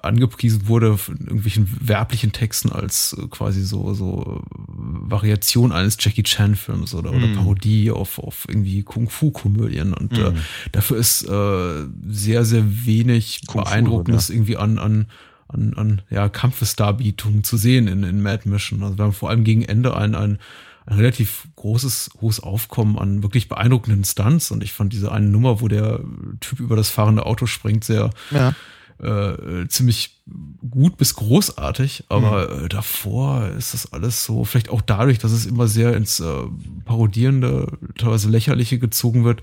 angepriesen wurde von irgendwelchen werblichen Texten als äh, quasi so, so Variation eines Jackie Chan Films oder, oder mm. Parodie auf, auf irgendwie Kung-Fu-Komödien. Und mm. äh, mhm. dafür ist äh, sehr, sehr wenig Beeindruckendes ja. irgendwie an, an, an, an ja, Kampfesdarbietung zu sehen in, in Mad Mission. Also wir haben vor allem gegen Ende ein, ein ein relativ großes, hohes Aufkommen an wirklich beeindruckenden Stunts. Und ich fand diese eine Nummer, wo der Typ über das fahrende Auto springt, sehr ja. äh, ziemlich gut bis großartig. Aber mhm. äh, davor ist das alles so, vielleicht auch dadurch, dass es immer sehr ins äh, Parodierende, teilweise Lächerliche gezogen wird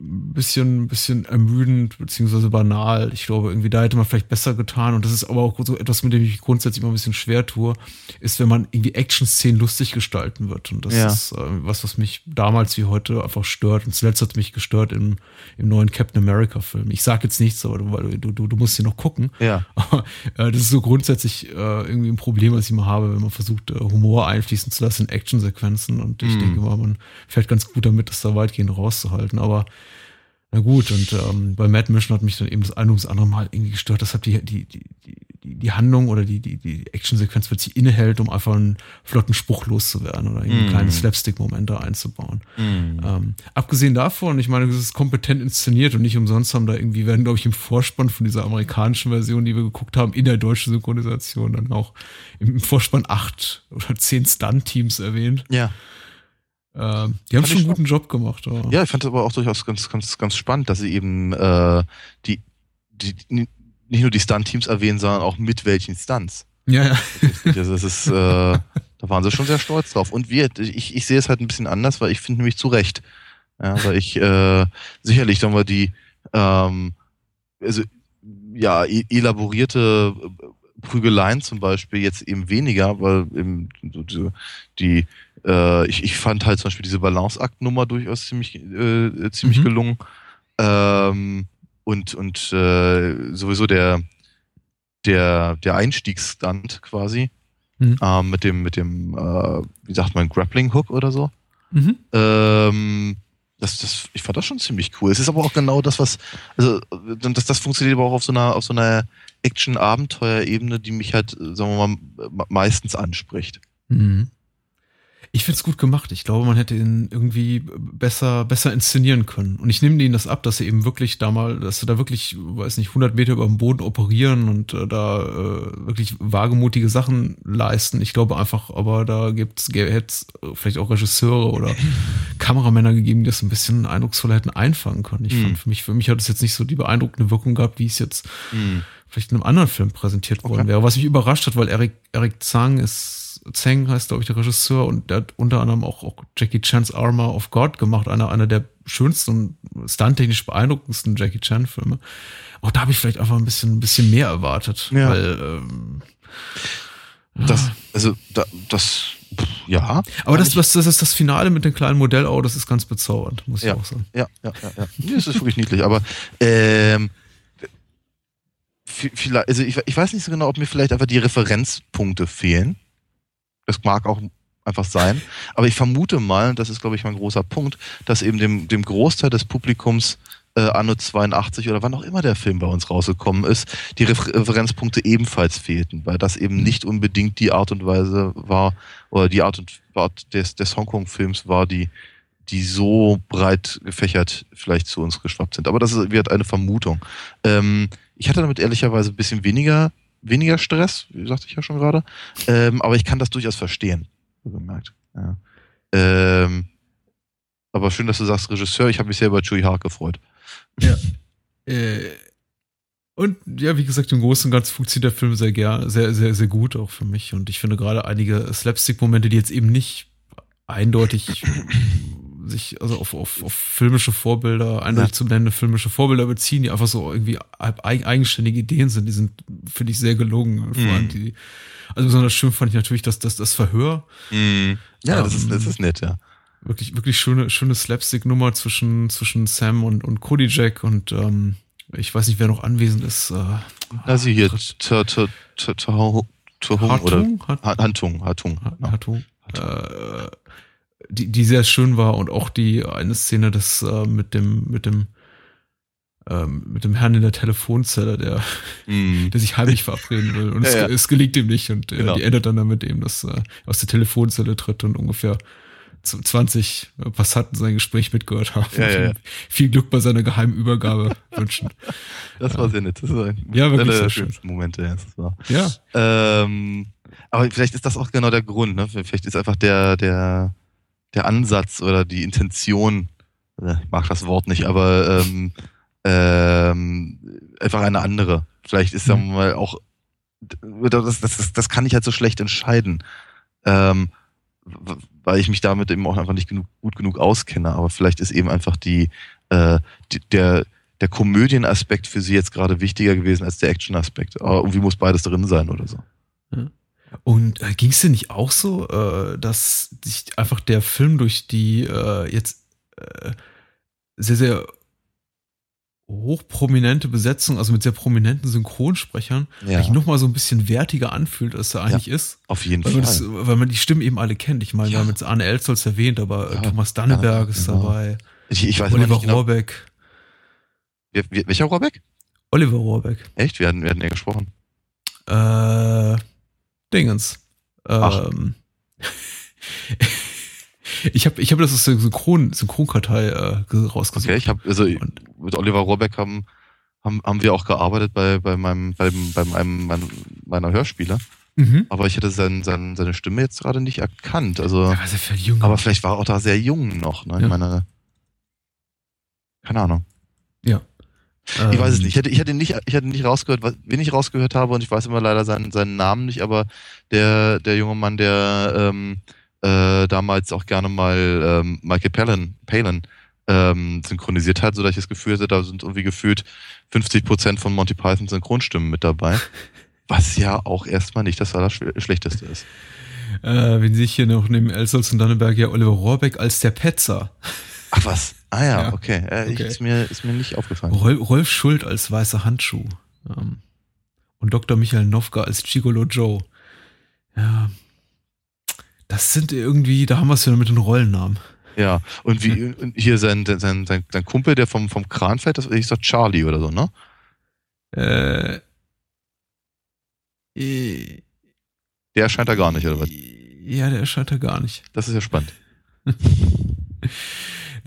bisschen, bisschen ermüdend beziehungsweise banal. Ich glaube, irgendwie da hätte man vielleicht besser getan. Und das ist aber auch so etwas, mit dem ich grundsätzlich immer ein bisschen schwer tue, ist, wenn man irgendwie Action-Szenen lustig gestalten wird. Und das ja. ist äh, was, was mich damals wie heute einfach stört. Und zuletzt hat mich gestört im, im neuen Captain America-Film. Ich sag jetzt nichts, aber du, du, du musst hier noch gucken. Ja. Aber äh, das ist so grundsätzlich äh, irgendwie ein Problem, was ich immer habe, wenn man versucht, äh, Humor einfließen zu lassen in Action-Sequenzen. Und ich mm. denke mal, man fährt ganz gut damit, das da weitgehend rauszuhalten. Aber na gut, und ähm, bei Mad Mission hat mich dann eben das eine und das andere Mal irgendwie gestört. Das hat die, die, die, die, die Handlung oder die, die, die Actionsequenz wird sich innehält, um einfach einen flotten Spruch loszuwerden oder irgendwie mm. kleine Slapstick-Momente einzubauen. Mm. Ähm, abgesehen davon, ich meine, das ist kompetent inszeniert und nicht umsonst haben da irgendwie, werden, glaube ich, im Vorspann von dieser amerikanischen Version, die wir geguckt haben, in der deutschen Synchronisation dann auch im Vorspann acht oder zehn Stunt-Teams erwähnt. Ja. Äh, die haben schon einen guten Job gemacht. Aber. Ja, ich fand es aber auch durchaus ganz, ganz, ganz spannend, dass sie eben äh, die, die, nicht nur die Stunt-Teams erwähnen, sondern auch mit welchen Stunts. Ja, ja. Also das ist, äh, da waren sie schon sehr stolz drauf. Und wir, ich, ich sehe es halt ein bisschen anders, weil ich finde nämlich zu Recht. Ja, weil ich äh, sicherlich dann mal die ähm, also ja, e elaborierte Prügeleien zum Beispiel jetzt eben weniger, weil eben die, die äh, ich, ich fand halt zum Beispiel diese Balanceakt-Nummer durchaus ziemlich, äh, ziemlich mhm. gelungen. Ähm, und und äh, sowieso der, der, der Einstiegsstand quasi. Mhm. Ähm, mit dem, mit dem, äh, wie sagt man, Grappling Hook oder so. Mhm. Ähm, das, das, ich fand das schon ziemlich cool. Es ist aber auch genau das, was, also das, das funktioniert aber auch auf so einer, auf so einer Action-Abenteuer-Ebene, die mich halt, sagen wir mal, meistens anspricht. Mhm. Ich finde es gut gemacht. Ich glaube, man hätte ihn irgendwie besser, besser inszenieren können. Und ich nehme ihnen das ab, dass sie eben wirklich da mal, dass sie da wirklich, weiß nicht, 100 Meter über dem Boden operieren und äh, da äh, wirklich wagemutige Sachen leisten. Ich glaube einfach, aber da gibt's, hätte es vielleicht auch Regisseure oder Kameramänner gegeben, die das ein bisschen eindrucksvoller hätten einfangen können. Ich mm. fand, für mich, für mich hat es jetzt nicht so die beeindruckende Wirkung gehabt, wie es jetzt mm. vielleicht in einem anderen Film präsentiert worden okay. wäre. Was mich überrascht hat, weil Eric, Eric Zhang ist Zeng heißt, glaube ich, der Regisseur und der hat unter anderem auch, auch Jackie Chan's Armor of God gemacht, einer, einer der schönsten und stunttechnisch beeindruckendsten Jackie Chan Filme. Auch da habe ich vielleicht einfach ein bisschen, ein bisschen mehr erwartet, ja. weil, ähm, das, also, da, das, ja. Aber das, das, das ist das Finale mit dem kleinen Modellauto, das ist ganz bezaubernd, muss ja, ich auch sagen. Ja, ja, ja, ja. Nee, das ist wirklich niedlich, aber, ähm, vielleicht, also ich, ich weiß nicht so genau, ob mir vielleicht einfach die Referenzpunkte fehlen. Das mag auch einfach sein. Aber ich vermute mal, das ist, glaube ich, mein großer Punkt, dass eben dem, dem Großteil des Publikums äh, Anno 82 oder wann auch immer der Film bei uns rausgekommen ist, die Referenzpunkte ebenfalls fehlten, weil das eben nicht unbedingt die Art und Weise war, oder die Art und Art des, des Hongkong-Films war, die, die so breit gefächert vielleicht zu uns geschwappt sind. Aber das ist, wird eine Vermutung. Ähm, ich hatte damit ehrlicherweise ein bisschen weniger weniger Stress, wie sagte ich ja schon gerade. Ähm, aber ich kann das durchaus verstehen. Gemerkt. Ja. Ähm, aber schön, dass du sagst, Regisseur, ich habe mich sehr über Chewie Hart gefreut. Ja. äh, und ja, wie gesagt, im Großen und Ganzen funktioniert der Film sehr gern, sehr, sehr, sehr gut auch für mich. Und ich finde gerade einige Slapstick-Momente, die jetzt eben nicht eindeutig sich also auf, auf, auf filmische Vorbilder, eindeutig ja. zu nennende filmische Vorbilder beziehen, die einfach so irgendwie eigenständige Ideen sind. Die sind, finde ich, sehr gelungen. Vor allem mhm. die, also besonders schön fand ich natürlich das, das, das Verhör. Mm. Ja, ähm, das, ist, das ist nett, ja. wirklich, wirklich schöne, schöne Slapstick-Nummer zwischen, zwischen Sam und, und Cody Jack und ähm, ich weiß nicht, wer noch anwesend ist. Äh, also hier, Hartung oder Hantung, Hantung. Hantung. Äh, die, die sehr schön war und auch die eine Szene, das äh, mit dem, mit dem, ähm, mit dem Herrn in der Telefonzelle, der, mm. der sich heimlich verabreden will. Und ja, es, ja. es gelingt ihm nicht und äh, genau. die endet dann damit eben, dass er aus der Telefonzelle tritt und ungefähr 20 Passanten sein Gespräch mitgehört haben. Ja, ja, ja. Viel Glück bei seiner geheimen Übergabe wünschen. Das war sehr nett. Das war ein ja, wirklich sehr schön. Momente, ja. Das war. ja. Ähm, aber vielleicht ist das auch genau der Grund. Ne? Vielleicht ist einfach der, der, der Ansatz oder die Intention, äh, ich mag das Wort nicht, aber ähm, ähm, einfach eine andere. Vielleicht ist ja mhm. mal auch, das, das, das kann ich halt so schlecht entscheiden. Ähm, weil ich mich damit eben auch einfach nicht genug, gut genug auskenne. Aber vielleicht ist eben einfach die, äh, die der, der Komödienaspekt für sie jetzt gerade wichtiger gewesen als der Action-Aspekt. Aber irgendwie muss beides drin sein oder so. Und äh, ging es dir nicht auch so, äh, dass sich einfach der Film durch die äh, jetzt äh, sehr, sehr hochprominente Besetzung, also mit sehr prominenten Synchronsprechern, ja. noch mal so ein bisschen wertiger anfühlt, als er eigentlich ja, ist. Auf jeden weil Fall. Das, weil man die Stimmen eben alle kennt. Ich meine, ja. wir haben jetzt Arne Elzolz erwähnt, aber ja, Thomas Danneberg ist genau. dabei. Ich, ich weiß Oliver nicht genau. Rohrbeck. Wer, welcher Rohrbeck? Oliver Rohrbeck. Echt? Wir hatten, wir hatten ja gesprochen. Äh, Dingens. Ähm, Ich habe ich hab das aus der Synchron, Synchronkartei äh, rausgesucht. Okay, ich habe also und, mit Oliver Rohrbeck haben, haben, haben wir auch gearbeitet bei, bei meinem, bei, bei einem meiner Hörspiele. Mhm. Aber ich hätte sein, sein, seine Stimme jetzt gerade nicht erkannt. Also, ja, sehr jung. Aber vielleicht war er auch da sehr jung noch. Ne? Ja. Ich meine, keine Ahnung. Ja. Ich weiß es ähm. nicht. Ich hätte, ich hätte nicht, ich hätte nicht rausgehört, was, wen ich rausgehört habe, und ich weiß immer leider seinen, seinen Namen nicht, aber der, der junge Mann, der ähm, äh, damals auch gerne mal ähm, Michael Palin, Palin ähm, synchronisiert hat, sodass ich das Gefühl hatte, da sind irgendwie gefühlt 50 Prozent von Monty Python Synchronstimmen mit dabei. Was ja auch erstmal nicht das Allerschlechteste ist. Äh, wenn sich hier noch neben Elsholz und Danneberg ja Oliver Rohrbeck als der Petzer. Ach was. Ah ja, ja. okay. Äh, okay. Ich, ist, mir, ist mir nicht aufgefallen. Rolf, Rolf Schuld als weißer Handschuh. Ähm, und Dr. Michael Nowka als Gigolo Joe. Ja, das sind irgendwie, da haben wir es ja mit den Rollennamen. Ja, und wie und hier sein, sein, sein, sein Kumpel, der vom, vom Kranfeld, das ist doch Charlie oder so, ne? Äh, äh, der erscheint da gar nicht, oder was? Ja, der erscheint da gar nicht. Das ist ja spannend.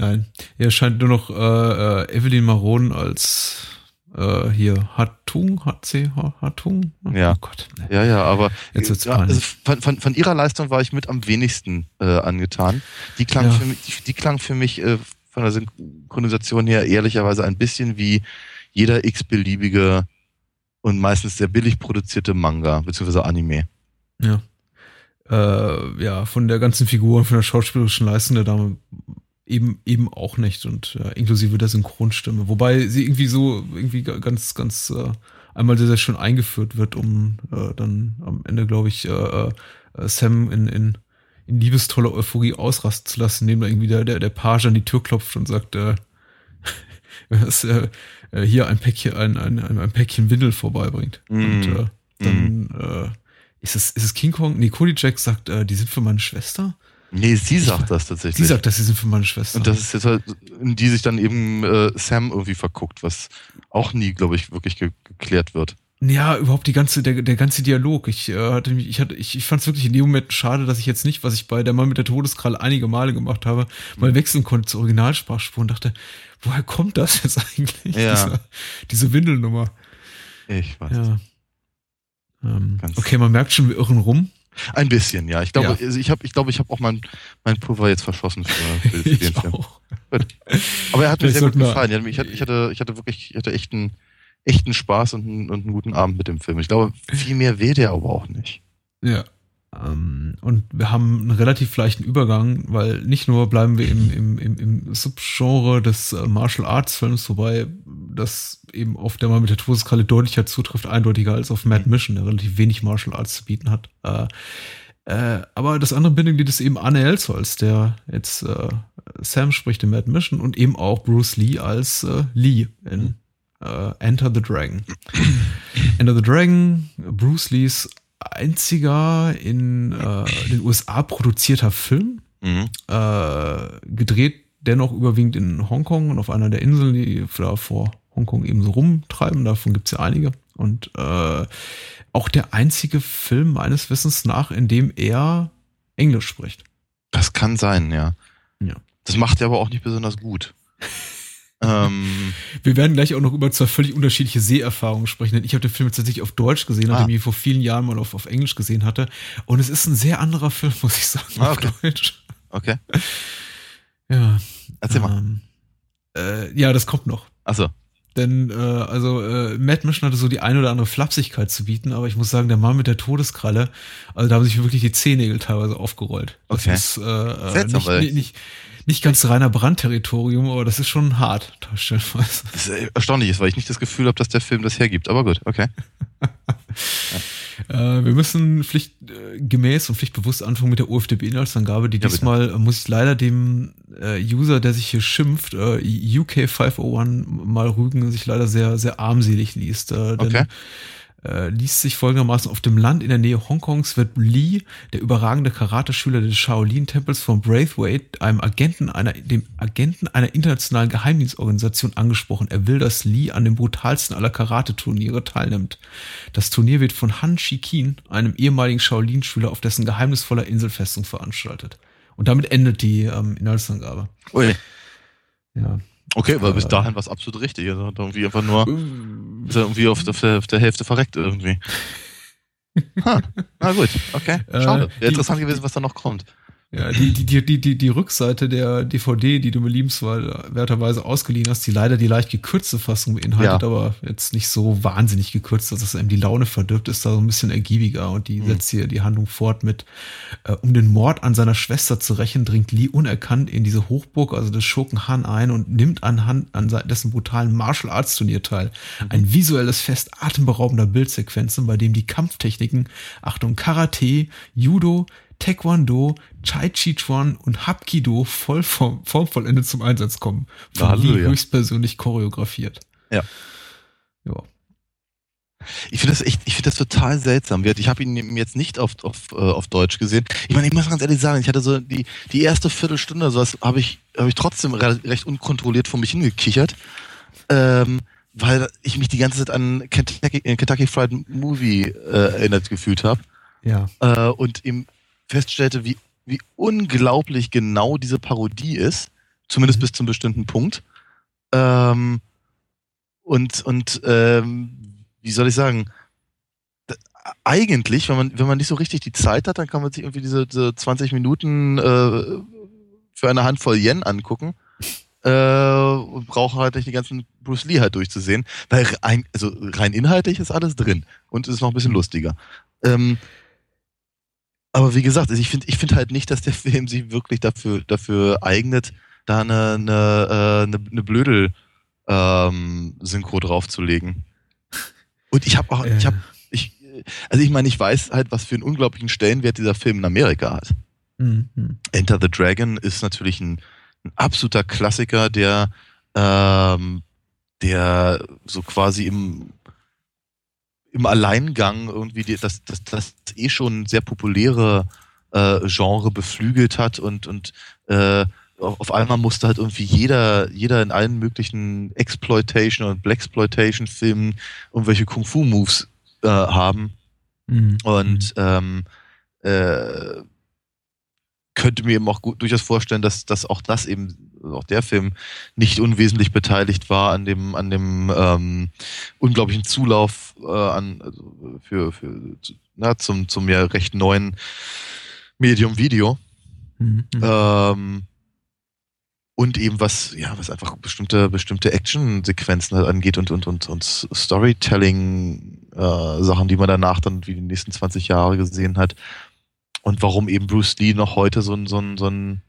Nein, er erscheint nur noch äh, äh, Evelyn Maron als äh, hier Hatung, HC, Hatung? Ja. Oh Gott. Nee. Ja, ja, aber Jetzt ja, also von, von, von, ihrer Leistung war ich mit am wenigsten äh, angetan. Die klang ja. für mich, die, die, klang für mich äh, von der Synchronisation her ehrlicherweise ein bisschen wie jeder x-beliebige und meistens sehr billig produzierte Manga bzw. Anime. Ja. Äh, ja, von der ganzen Figur und von der schauspielerischen Leistung der Dame eben eben auch nicht und äh, inklusive der Synchronstimme, wobei sie irgendwie so irgendwie ganz ganz äh, einmal sehr sehr schön eingeführt wird, um äh, dann am Ende glaube ich äh, äh, Sam in, in in liebestoller Euphorie ausrasten zu lassen, indem da irgendwie der der, der Page an die Tür klopft und sagt äh, dass, äh, äh, hier ein Päckchen ein, ein, ein Päckchen Windel vorbeibringt mm. und äh, dann mm. äh, ist es ist es King Kong? Nee, Cody Jack sagt, äh, die sind für meine Schwester. Nee, sie sagt das tatsächlich. Sie sagt, dass sie sind für meine Schwester. Und das ist jetzt halt, in die sich dann eben äh, Sam irgendwie verguckt, was auch nie, glaube ich, wirklich ge geklärt wird. Ja, überhaupt die ganze, der, der ganze Dialog. Ich äh, hatte mich, ich hatte, ich, ich fand es wirklich in dem Moment schade, dass ich jetzt nicht, was ich bei der Mann mit der Todeskralle einige Male gemacht habe, mal wechseln konnte zur Originalsprachspur und dachte, woher kommt das jetzt eigentlich? Ja. Diese, diese Windelnummer. Ich weiß. Ja. Ähm, okay, man merkt schon, wir irren rum. Ein bisschen, ja. Ich glaube, ja. Also ich habe, ich glaube, ich habe auch mein, mein Pulver jetzt verschossen für, für, den Film. Aber er hat mir ich sehr gut gefallen. Ich hatte, ich hatte, ich hatte wirklich, ich hatte echt einen, echten Spaß und einen, und einen guten Abend mit dem Film. Ich glaube, viel mehr will der aber auch nicht. Ja. Ähm, und wir haben einen relativ leichten Übergang, weil nicht nur bleiben wir im, im, im, im Subgenre des äh, Martial Arts Films, wobei das eben auf der mal mit der Todeskralle deutlicher zutrifft, eindeutiger als auf Mad. Mission, der relativ wenig Martial Arts zu bieten hat. Äh, Äh, aber das andere Bindeglied ist eben Arne Elsholz, der jetzt äh, Sam spricht in Mad Mission und eben auch Bruce Lee als äh, Lee in äh, Enter the Dragon. Enter the Dragon, Bruce Lees einziger in äh, den USA produzierter Film, Mhm. äh, gedreht dennoch überwiegend in Hongkong und auf einer der Inseln, die da vor Hongkong eben so rumtreiben. Davon gibt's ja einige. Und äh, auch der einzige Film meines Wissens nach, in dem er Englisch spricht. Das kann sein, ja. Ja. Das macht er aber auch nicht besonders gut. ähm, Wir werden gleich auch noch über zwei völlig unterschiedliche Seherfahrungen sprechen, denn ich habe den Film tatsächlich auf Deutsch gesehen, nachdem Ah. ich ihn vor vielen Jahren mal auf, auf Englisch gesehen hatte. Und es ist ein sehr anderer Film, muss ich sagen, Ah, auf okay. Deutsch. okay. Ja. Erzähl mal. Ähm, äh, ja, das kommt noch. Achso. Denn, äh, also, äh, Mad Mission hatte so die ein oder andere Flapsigkeit zu bieten, aber ich muss sagen, der Mann mit der Todeskralle, also da haben sich wirklich die Zehennägel teilweise aufgerollt. Das Okay. ist äh, äh, Seltsam, nicht, nicht, nicht, nicht ganz reiner Brandterritorium, aber das ist schon hart, stellenweise. Das ist erstaunlich ist, weil ich nicht das Gefühl habe, dass der Film das hergibt. Aber gut, okay. Äh, wir müssen pflichtgemäß und pflichtbewusst anfangen mit der UFDB-Inhaltsangabe, die Ja, bitte. diesmal äh, muss ich leider dem äh, User, der sich hier schimpft, äh, UK501 mal rügen, sich leider sehr, sehr armselig liest. Äh, Okay. Äh, liest sich folgendermaßen, auf dem Land in der Nähe Hongkongs wird Lee, der überragende Karateschüler des Shaolin-Tempels von Braithwaite, einem Agenten einer, dem Agenten einer internationalen Geheimdienstorganisation angesprochen. Er will, dass Lee an dem brutalsten aller Karate-Turniere teilnimmt. Das Turnier wird von Han Shikin, einem ehemaligen Shaolin-Schüler, auf dessen geheimnisvoller Inselfestung veranstaltet. Und damit endet die ähm, Inhaltsangabe. Ui. Ja. Okay, weil bis Äh. dahin war es absolut richtig. Also hat irgendwie einfach nur ist er irgendwie auf, der, auf der Hälfte verreckt irgendwie. Ha, na gut, okay. Äh, Schade. Wäre die- interessant gewesen, was da noch kommt. Ja, die, die, die, die, die, Rückseite der DVD, die du mir liebenswerterweise ausgeliehen hast, die leider die leicht gekürzte Fassung beinhaltet, Ja. aber jetzt nicht so wahnsinnig gekürzt, dass es einem die Laune verdirbt, ist da so ein bisschen ergiebiger und die Hm. setzt hier die Handlung fort mit, äh, um den Mord an seiner Schwester zu rächen, dringt Lee unerkannt in diese Hochburg, also des Schurken Han ein und nimmt anhand an se- dessen brutalen Martial Arts Turnier teil. Ein visuelles Fest atemberaubender Bildsequenzen, bei dem die Kampftechniken, Achtung, Karate, Judo, Taekwondo, Chai Chi Chuan und Hapkido voll form, formvollendet zum Einsatz kommen. Von Lee Halleluja. höchstpersönlich choreografiert. Ja. Ja. Ich finde das echt, ich finde das total seltsam. Ich habe ihn jetzt nicht auf, auf, äh, auf Deutsch gesehen. Ich meine, ich muss ganz ehrlich sagen, ich hatte so die, die erste Viertelstunde, sowas habe ich, habe ich trotzdem re recht unkontrolliert vor mich hingekichert. Ähm, weil ich mich die ganze Zeit an Kentucky, äh, Kentucky Fried Movie äh, erinnert gefühlt habe. Ja. äh, und ihm feststellte, wie, wie unglaublich genau diese Parodie ist, zumindest bis zum bestimmten Punkt. Ähm, und und ähm, wie soll ich sagen, eigentlich, wenn man, wenn man nicht so richtig die Zeit hat, dann kann man sich irgendwie diese, diese 20 Minuten äh, für eine Handvoll Yen angucken. Äh, und braucht halt nicht die ganzen Bruce Lee halt durchzusehen, weil rein, also rein inhaltlich ist alles drin und es ist noch ein bisschen lustiger. Ähm, aber wie gesagt, also ich finde ich finde halt nicht, dass der Film sich wirklich dafür, dafür eignet, da eine, eine, äh, eine, eine Blödel ähm, Synchro draufzulegen. Und ich habe auch, ich habe, ich, also ich meine, ich weiß halt, was für einen unglaublichen Stellenwert dieser Film in Amerika hat. Mhm. Enter the Dragon ist natürlich ein, ein absoluter Klassiker, der, ähm, der so quasi im, im Alleingang irgendwie die, das, das, das eh schon sehr populäre äh, Genre beflügelt hat und, und äh, auf einmal musste halt irgendwie jeder, jeder in allen möglichen Exploitation und Blaxploitation Filmen irgendwelche Kung-Fu-Moves äh, haben. Mhm. Und ähm, äh, könnte mir eben auch gut durchaus vorstellen, dass, dass auch das eben, auch der Film nicht unwesentlich beteiligt war an dem, an dem ähm, unglaublichen Zulauf äh, an also für, für na, zum, zum ja recht neuen Medium Video. Mhm. Mhm. Ähm, und eben was, ja, was einfach bestimmte, bestimmte Action-Sequenzen halt angeht und, und, und, und Storytelling-Sachen, die man danach dann wie die nächsten 20 Jahre gesehen hat. Und warum eben Bruce Lee noch heute so ein, so ein, so ein,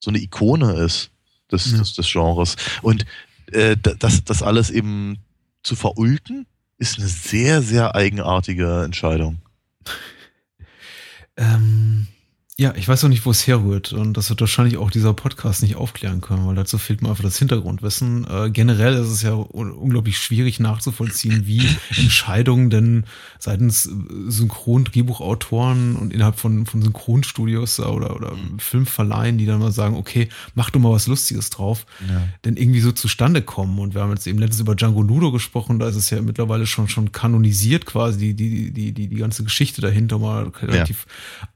so eine Ikone ist des, Ja. des, des Genres. Und äh, da- das, das alles eben zu verulten, ist eine sehr, sehr eigenartige Entscheidung. Ähm, ja, ich weiß auch nicht, wo es herrührt. Und das wird wahrscheinlich auch dieser Podcast nicht aufklären können, weil dazu fehlt mir einfach das Hintergrundwissen. Äh, generell ist es ja un unglaublich schwierig nachzuvollziehen, wie Entscheidungen denn seitens Synchron-Drehbuchautoren und innerhalb von, von Synchronstudios oder, oder Filmverleihen, die dann mal sagen, okay, mach doch mal was Lustiges drauf, ja. denn irgendwie so zustande kommen. Und wir haben jetzt eben letztens über Django Nudo gesprochen, da ist es ja mittlerweile schon, schon kanonisiert quasi, die, die, die, die, die ganze Geschichte dahinter mal relativ,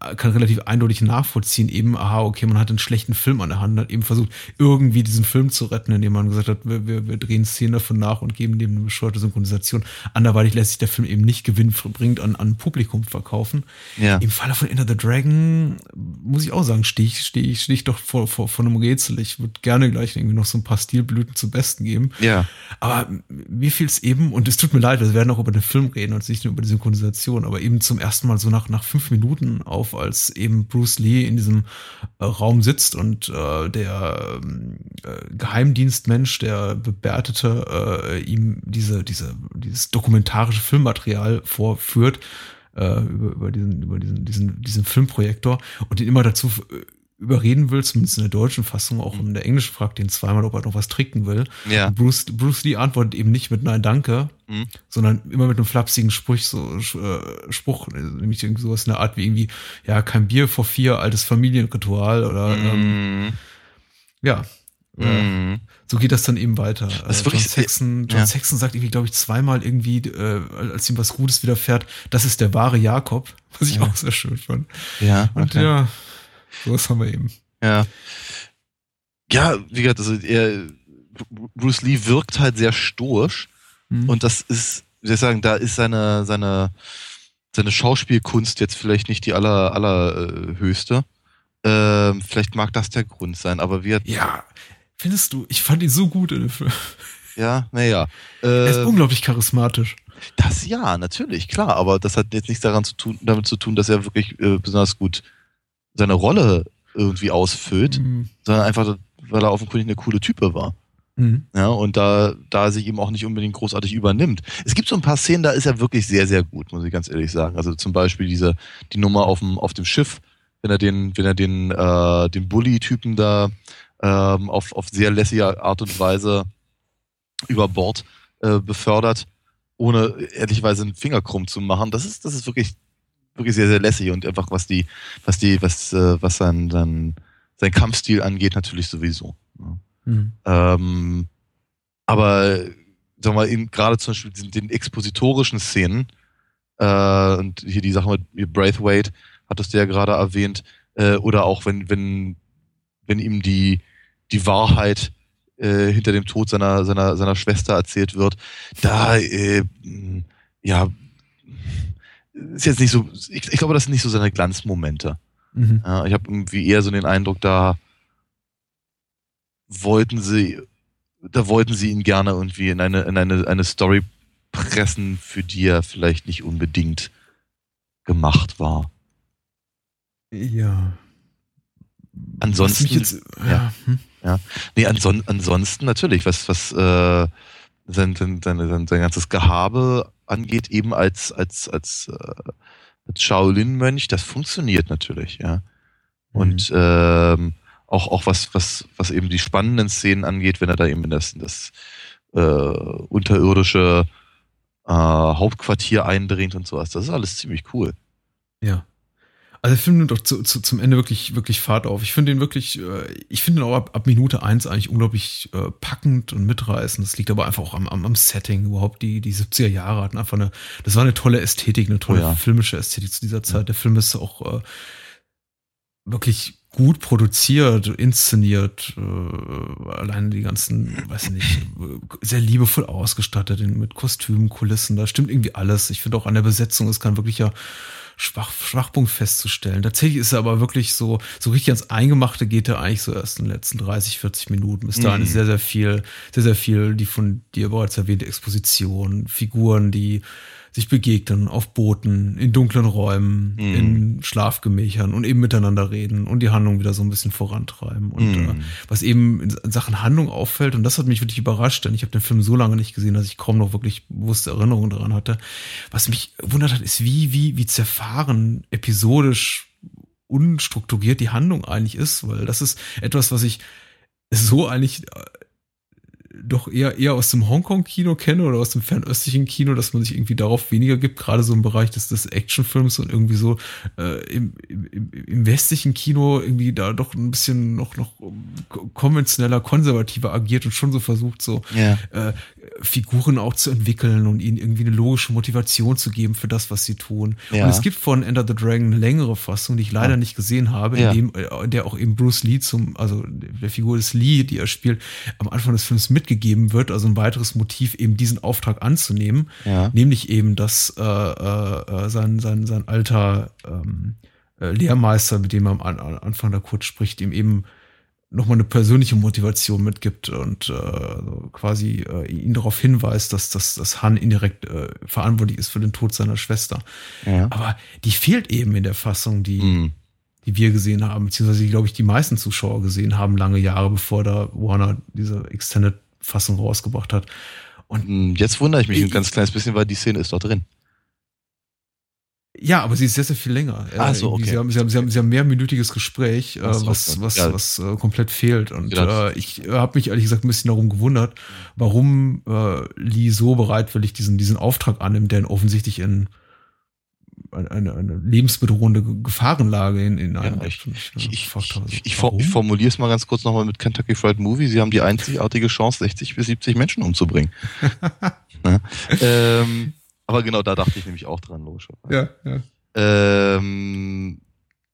ja. kann relativ eindeutig wirklich nachvollziehen, eben, aha, okay, man hat einen schlechten Film an der Hand, hat eben versucht, irgendwie diesen Film zu retten, indem man gesagt hat, wir, wir, wir drehen Szenen davon nach und geben dem eine bescheuerte Synchronisation. Anderweitig lässt sich der Film eben nicht gewinnbringend an, an Publikum verkaufen. Ja. Im Falle von Enter the Dragon muss ich auch sagen, stehe ich, stehe ich, stehe ich doch vor, vor, vor einem Rätsel. Ich würde gerne gleich irgendwie noch so ein paar Stilblüten zum Besten geben. Ja. Aber mir fiel es eben, und es tut mir leid, wir werden auch über den Film reden und nicht nur über die Synchronisation, aber eben zum ersten Mal so nach, nach fünf Minuten auf, als eben Bruce Lee in diesem äh, Raum sitzt und äh, der äh, Geheimdienstmensch, der Bewertete, äh, ihm diese, diese, dieses dokumentarische Filmmaterial vorführt, äh, über, über, diesen, über diesen, diesen, diesen Filmprojektor und ihn immer dazu äh, überreden will, zumindest in der deutschen Fassung, auch in der englischen fragt ihn zweimal, ob er noch was trinken will. Ja. Bruce, Bruce Lee antwortet eben nicht mit Nein, danke, mhm. sondern immer mit einem flapsigen Spruch, so, äh, Spruch, nämlich irgendwie sowas in der Art wie irgendwie, ja, kein Bier vor vier, altes Familienritual oder mhm. ähm, ja. Mhm. so geht das dann eben weiter. Das äh, John Saxon, John ja. Saxon sagt irgendwie, glaube ich, zweimal irgendwie, äh, als ihm was Gutes widerfährt, das ist der wahre Jakob, was ich ja. auch sehr schön fand. Ja. Und okay. ja, so was haben wir eben. Ja. Ja, wie gesagt, also er, Bruce Lee wirkt halt sehr stoisch. Mhm. Und das ist, wie soll ich sagen, da ist seine, seine, seine Schauspielkunst jetzt vielleicht nicht die aller, allerhöchste. Äh, ähm, vielleicht mag das der Grund sein, aber wir. Ja, findest du, ich fand ihn so gut in dem Film. Ja, naja. Äh, er ist ähm, unglaublich charismatisch. Das ja, natürlich, klar, aber das hat jetzt nichts daran zu tun, damit zu tun, dass er wirklich äh, besonders gut seine Rolle irgendwie ausfüllt, mhm. sondern einfach, weil er offenkundig eine coole Type war. Mhm. Ja, und da, da er sich eben auch nicht unbedingt großartig übernimmt. Es gibt so ein paar Szenen, da ist er wirklich sehr, sehr gut, muss ich ganz ehrlich sagen. Also zum Beispiel diese, die Nummer auf dem, auf dem Schiff, wenn er den, wenn er den, äh, den Bully-Typen da ähm, auf, auf sehr lässige Art und Weise über Bord äh, befördert, ohne ehrlicherweise einen Finger krumm zu machen. Das ist, das ist wirklich wirklich sehr, sehr lässig und einfach was die, was die, was, äh, was sein, sein, sein Kampfstil angeht, natürlich sowieso. Ja. Mhm. Ähm, aber sag mal, gerade zum Beispiel den, den expositorischen Szenen, äh, und hier die Sache mit Braithwaite, hattest du ja gerade erwähnt, äh, oder auch wenn, wenn, wenn ihm die, die Wahrheit äh, hinter dem Tod seiner, seiner, seiner Schwester erzählt wird, da, äh, ja, ist jetzt nicht so, ich, ich glaube, das sind nicht so seine Glanzmomente. Mhm. Ja, ich habe irgendwie eher so den Eindruck, da wollten sie, da wollten sie ihn gerne irgendwie in eine, in eine, eine Story pressen, für die er vielleicht nicht unbedingt gemacht war. Ja. Ansonsten, jetzt, ja, hm? ja. Nee, anson, ansonsten natürlich, was, was äh, sein, sein, sein, sein ganzes Gehabe angeht, eben als, als, als, äh, als Shaolin-Mönch, das funktioniert natürlich, ja. Und mhm. ähm, auch, auch was, was, was eben die spannenden Szenen angeht, wenn er da eben in das, das äh, unterirdische äh, Hauptquartier eindringt und sowas. Das ist alles ziemlich cool. Ja. Also der Film nimmt doch zu, zu, zum Ende wirklich, wirklich Fahrt auf. Ich finde ihn wirklich, äh, ich finde ihn auch ab, ab Minute eins eigentlich unglaublich äh, packend und mitreißend. Das liegt aber einfach auch am, am, am Setting. Überhaupt die, die 70er Jahre hatten einfach eine, das war eine tolle Ästhetik, eine tolle oh ja. filmische Ästhetik zu dieser Zeit. Der Film ist auch äh, wirklich gut produziert, inszeniert, äh, allein die ganzen, weiß ich nicht, sehr liebevoll ausgestattet mit Kostümen, Kulissen, da stimmt irgendwie alles. Ich finde auch an der Besetzung, es kann wirklich ja Schwach, Schwachpunkt festzustellen. Tatsächlich ist er aber wirklich so, so richtig ans Eingemachte geht er eigentlich so erst in den letzten 30, 40 Minuten. Bis dahin mhm. ist sehr, sehr viel, sehr, sehr viel, die von dir bereits erwähnte Exposition, Figuren, die sich begegnen auf Booten, in dunklen Räumen, mm. in Schlafgemächern und eben miteinander reden und die Handlung wieder so ein bisschen vorantreiben. Und mm. äh, was eben in Sachen Handlung auffällt, und das hat mich wirklich überrascht, denn ich habe den Film so lange nicht gesehen, dass ich kaum noch wirklich bewusste Erinnerungen daran hatte. Was mich wundert hat, ist, wie, wie, wie zerfahren episodisch unstrukturiert die Handlung eigentlich ist, weil das ist etwas, was ich so eigentlich äh, doch eher, eher aus dem Hongkong-Kino kenne oder aus dem fernöstlichen Kino, dass man sich irgendwie darauf weniger gibt, gerade so im Bereich des, des Actionfilms und irgendwie so äh, im, im, im westlichen Kino irgendwie da doch ein bisschen noch, noch konventioneller, konservativer agiert und schon so versucht, so Ja. äh, Figuren auch zu entwickeln und ihnen irgendwie eine logische Motivation zu geben für das, was sie tun. Ja. Und es gibt von Enter the Dragon eine längere Fassung, die ich leider Ja. nicht gesehen habe, in, dem, äh, in der auch eben Bruce Lee zum, also der Figur des Lee, die er spielt, am Anfang des Films mitgegeben wird, also ein weiteres Motiv, eben diesen Auftrag anzunehmen, Ja. nämlich eben, dass äh, äh, äh, sein, sein, sein alter ähm, äh, Lehrmeister, mit dem er am An An- Anfang da kurz spricht, ihm eben nochmal eine persönliche Motivation mitgibt und äh, quasi äh, ihn darauf hinweist, dass, dass, dass Han indirekt äh, verantwortlich ist für den Tod seiner Schwester. Ja. Aber die fehlt eben in der Fassung, die, Hm. die wir gesehen haben, beziehungsweise die, glaube ich, die meisten Zuschauer gesehen haben, lange Jahre bevor da Warner diese Extended-Fassung rausgebracht hat. Und Hm, Jetzt wundere ich mich ein Ich- ganz kleines bisschen, weil die Szene ist doch drin. Ja, aber sie ist sehr, sehr viel länger. Äh, Ach so, okay. Sie haben, sie haben, sie haben, sie haben mehrminütiges Gespräch, äh, so, was, okay. was, Ja. was äh, komplett fehlt. Und Ja. äh, ich äh, habe mich ehrlich gesagt ein bisschen darum gewundert, warum äh, Lee so bereitwillig diesen, diesen Auftrag annimmt, der ihn offensichtlich in eine, eine, eine lebensbedrohende Ge- Gefahrenlage in, in einen ich, ich, ich, habe, ich, ich, ich formuliere es mal ganz kurz nochmal mit Kentucky Fried Movie. Sie haben die einzigartige Chance, 60 bis 70 Menschen umzubringen. ne? ähm, aber genau da dachte ich nämlich auch dran, logischerweise. ja, ja. Ähm,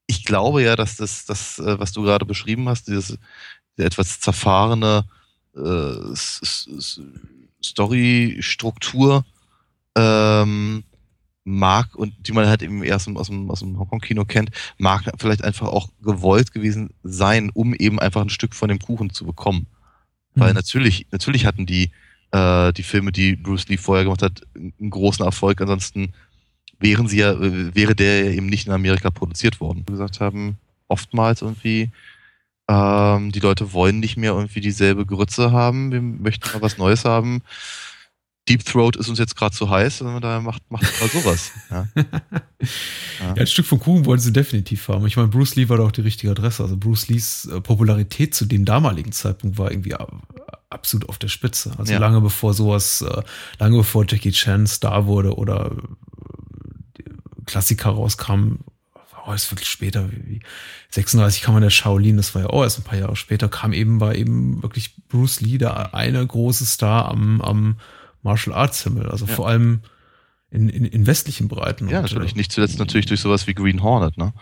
ich glaube ja, dass das, das äh, was du gerade beschrieben hast, dieses diese etwas zerfahrene äh, Story-Struktur ähm, mag und die man halt eben erst aus dem, aus dem Hongkong-Kino kennt, mag vielleicht einfach auch gewollt gewesen sein, um eben einfach ein Stück von dem Kuchen zu bekommen. Weil Hm. natürlich, natürlich hatten die, äh, die Filme, die Bruce Lee vorher gemacht hat, einen großen Erfolg. Ansonsten wären sie ja, äh, wäre der eben nicht in Amerika produziert worden. Wie gesagt haben, oftmals irgendwie, ähm, die Leute wollen nicht mehr irgendwie dieselbe Grütze haben, wir möchten mal was Neues haben. Deep Throat ist uns jetzt gerade zu heiß, und daher macht, macht mal sowas. Ja. Ja, ein Stück von Kuchen wollten sie definitiv haben. Ich meine, Bruce Lee war doch die richtige Adresse. Also Bruce Lees äh, Popularität zu dem damaligen Zeitpunkt war irgendwie a- absolut auf der Spitze. Also Ja. lange bevor sowas, äh, lange bevor Jackie Chan Star wurde oder äh, Klassiker rauskam, oh, ist wirklich später, wie, wie 36 kam man der Shaolin, das war ja auch erst ein paar Jahre später, kam eben, war eben wirklich Bruce Lee der eine große Star am, am Martial Arts Himmel. Also Ja. vor allem in, in, in westlichen Breiten. ja, natürlich. äh, Nicht zuletzt natürlich durch sowas wie Green Hornet, ne?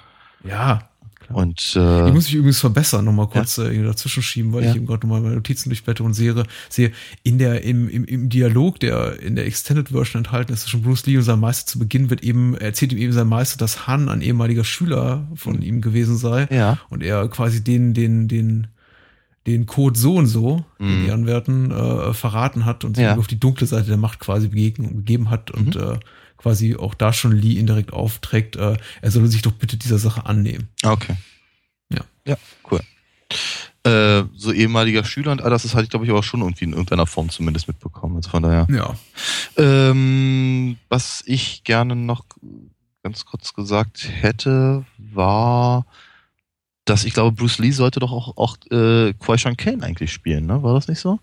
Ja, klar. Und äh, Ich muss mich übrigens verbessern, nochmal kurz äh, irgendwie dazwischen schieben, weil Ja. ich eben gerade nochmal meine Notizen durchblätter und sehe, sehe in der, im, im, im Dialog, der in der Extended Version enthalten ist zwischen Bruce Lee und seinem Meister zu Beginn, wird eben, erzählt ihm eben sein Meister, dass Han ein ehemaliger Schüler von ihm gewesen sei. ja. Und er quasi den, den, den, den Code so und so, den Mhm. Ehrenwerten, äh, verraten hat und sich Ja. auf die dunkle Seite der Macht quasi begegnen, begeben hat und äh, quasi auch da schon Lee indirekt aufträgt, äh, er solle sich doch bitte dieser Sache annehmen. Okay. Ja. Ja, cool. Äh, so ehemaliger Schüler und all das, das hatte ich, glaube ich, auch schon irgendwie in irgendeiner Form zumindest mitbekommen. Also von daher. Ja. Ähm, was ich gerne noch ganz kurz gesagt hätte, war, dass ich glaube, Bruce Lee sollte doch auch, auch äh, Kwai Shan Kane eigentlich spielen, ne? War das nicht so?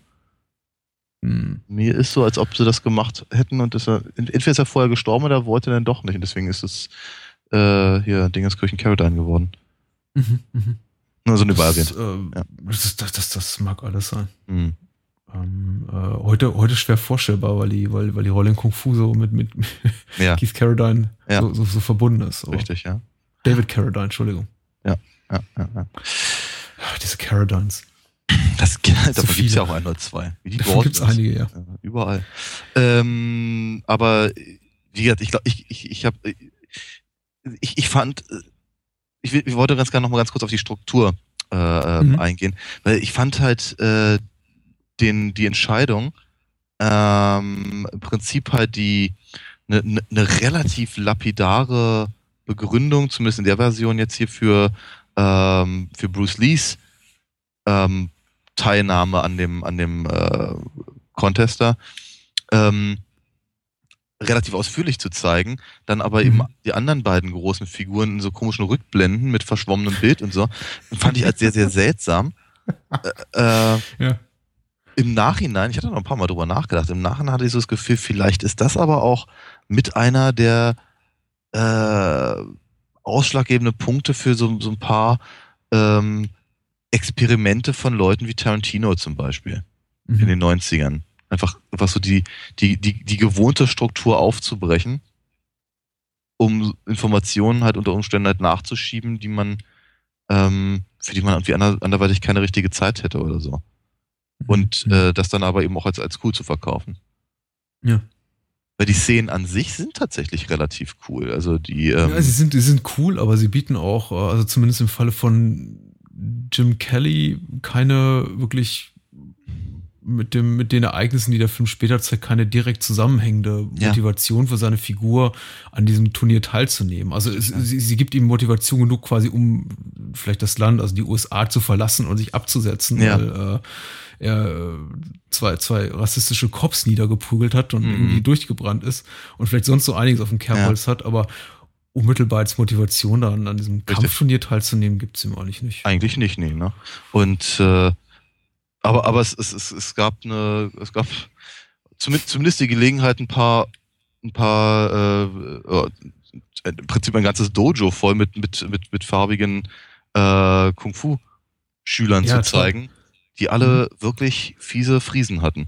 Hm. Mir ist so, als ob sie das gemacht hätten und ist er, entweder ist er vorher gestorben oder wollte er dann doch nicht. Und deswegen ist es äh, hier Dingenskirchen Caroline geworden. Mhm, mhm. Nur so Das, erwähnt. ähm, Ja. das, das, das, das mag alles sein. Hm. Ähm, äh, heute, heute schwer vorstellbar, weil die, weil, weil die Rolle in Kung Fu so mit, mit Ja, Keith Carradine Ja. so, so, so verbunden ist. Aber richtig, ja. David Carradine, Entschuldigung. Ja, ja, ja. Ach, diese Carradines. Das, davon gibt's viele. ja auch ein oder zwei. Wie die Davon gibt's sind. einige, ja. Ja, überall. Ähm, aber wie gesagt, ich glaube, ich, ich, ich habe, ich, ich fand, äh, ich, ich wollte ganz gerne noch mal ganz kurz auf die Struktur äh, ähm, Mhm. eingehen, weil ich fand halt äh, den die Entscheidung ähm, im Prinzip halt die eine ne, ne relativ lapidare Begründung, zumindest in der Version jetzt hier für ähm, für Bruce Lees ähm, Teilnahme an dem an dem äh, Contester ähm, relativ ausführlich zu zeigen, dann aber mhm. eben die anderen beiden großen Figuren in so komischen Rückblenden mit verschwommenem Bild und so, fand ich als sehr, sehr seltsam. äh, äh, ja. Im Nachhinein, ich hatte noch ein paar Mal drüber nachgedacht, im Nachhinein hatte ich so das Gefühl, vielleicht ist das aber auch mit einer der äh, ausschlaggebende Punkte für so, so ein paar ähm, Experimente von Leuten wie Tarantino zum Beispiel mhm. in den 90ern. Einfach, einfach so die, die, die, die gewohnte Struktur aufzubrechen, um Informationen halt unter Umständen halt nachzuschieben, die man, ähm, für die man irgendwie ander, anderweitig keine richtige Zeit hätte oder so. Mhm. Und mhm. äh, das dann aber eben auch als, als cool zu verkaufen. Ja. Weil die Szenen an sich sind tatsächlich relativ cool. Also die. Ähm ja, sie sind, sie sind cool, aber sie bieten auch, äh, also zumindest im Falle von Jim Kelly, keine wirklich mit dem, mit den Ereignissen, die der Film später zeigt, keine direkt zusammenhängende Motivation ja. für seine Figur, an diesem Turnier teilzunehmen. Also es, ja. sie, sie gibt ihm Motivation genug, quasi um vielleicht das Land, also die USA zu verlassen und sich abzusetzen, ja. weil äh, er zwei, zwei rassistische Cops niedergeprügelt hat und mhm. irgendwie durchgebrannt ist und vielleicht sonst so einiges auf dem Kerbholz hat, aber unmittelbar als Motivation daran, an diesem Kampfturnier teilzunehmen, gibt es ihm eigentlich nicht. Eigentlich nicht, nee, ne? Und äh, aber, aber es, es, es, es gab eine, es gab zumindest, zumindest die Gelegenheit, ein paar, ein paar, äh, im Prinzip ein ganzes Dojo voll mit, mit, mit, mit farbigen äh, Kung-Fu-Schülern ja, zu zeigen, die alle mhm. wirklich fiese Friesen hatten.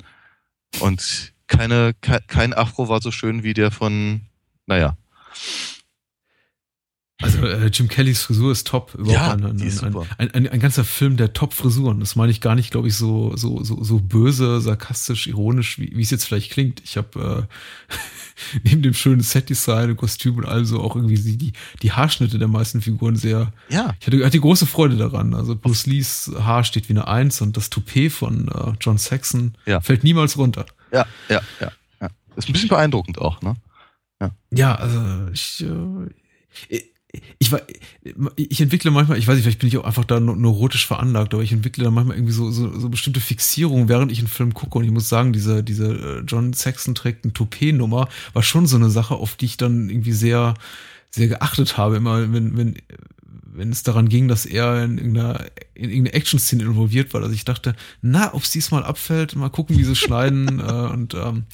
Und keine, kein Afro war so schön wie der von, naja. Also äh, Jim Kellys Frisur ist top. Überhaupt ja, ein, ein, ein, ein, ein, ein, ganzer Film der Top-Frisuren. Das meine ich gar nicht, glaube ich, so, so, so, so böse, sarkastisch, ironisch, wie, wie es jetzt vielleicht klingt. Ich habe äh, neben dem schönen Set-Design und Kostüm und allem so auch irgendwie die, die Haarschnitte der meisten Figuren sehr. Ja. Ich hatte, hatte große Freude daran. Also Bruce Lees Haar steht wie eine Eins und das Toupet von äh, John Saxon ja. fällt niemals runter. Ja, ja, ja, ja. Ist ein bisschen beeindruckend auch, ne? Ja, ja also ich, äh, ich, ich entwickle manchmal, ich weiß nicht, vielleicht bin ich auch einfach da neurotisch veranlagt, aber ich entwickle da manchmal irgendwie so, so, so bestimmte Fixierungen, während ich einen Film gucke. Und ich muss sagen, diese, diese äh, John Saxon trägt ein Toupet-Nummer war schon so eine Sache, auf die ich dann irgendwie sehr, sehr geachtet habe. Immer, wenn, wenn, wenn es daran ging, dass er in irgendeiner, in irgendeiner Action-Szene involviert war. Also ich dachte, na, ob es diesmal abfällt, mal gucken, wie sie schneiden. äh, und ähm,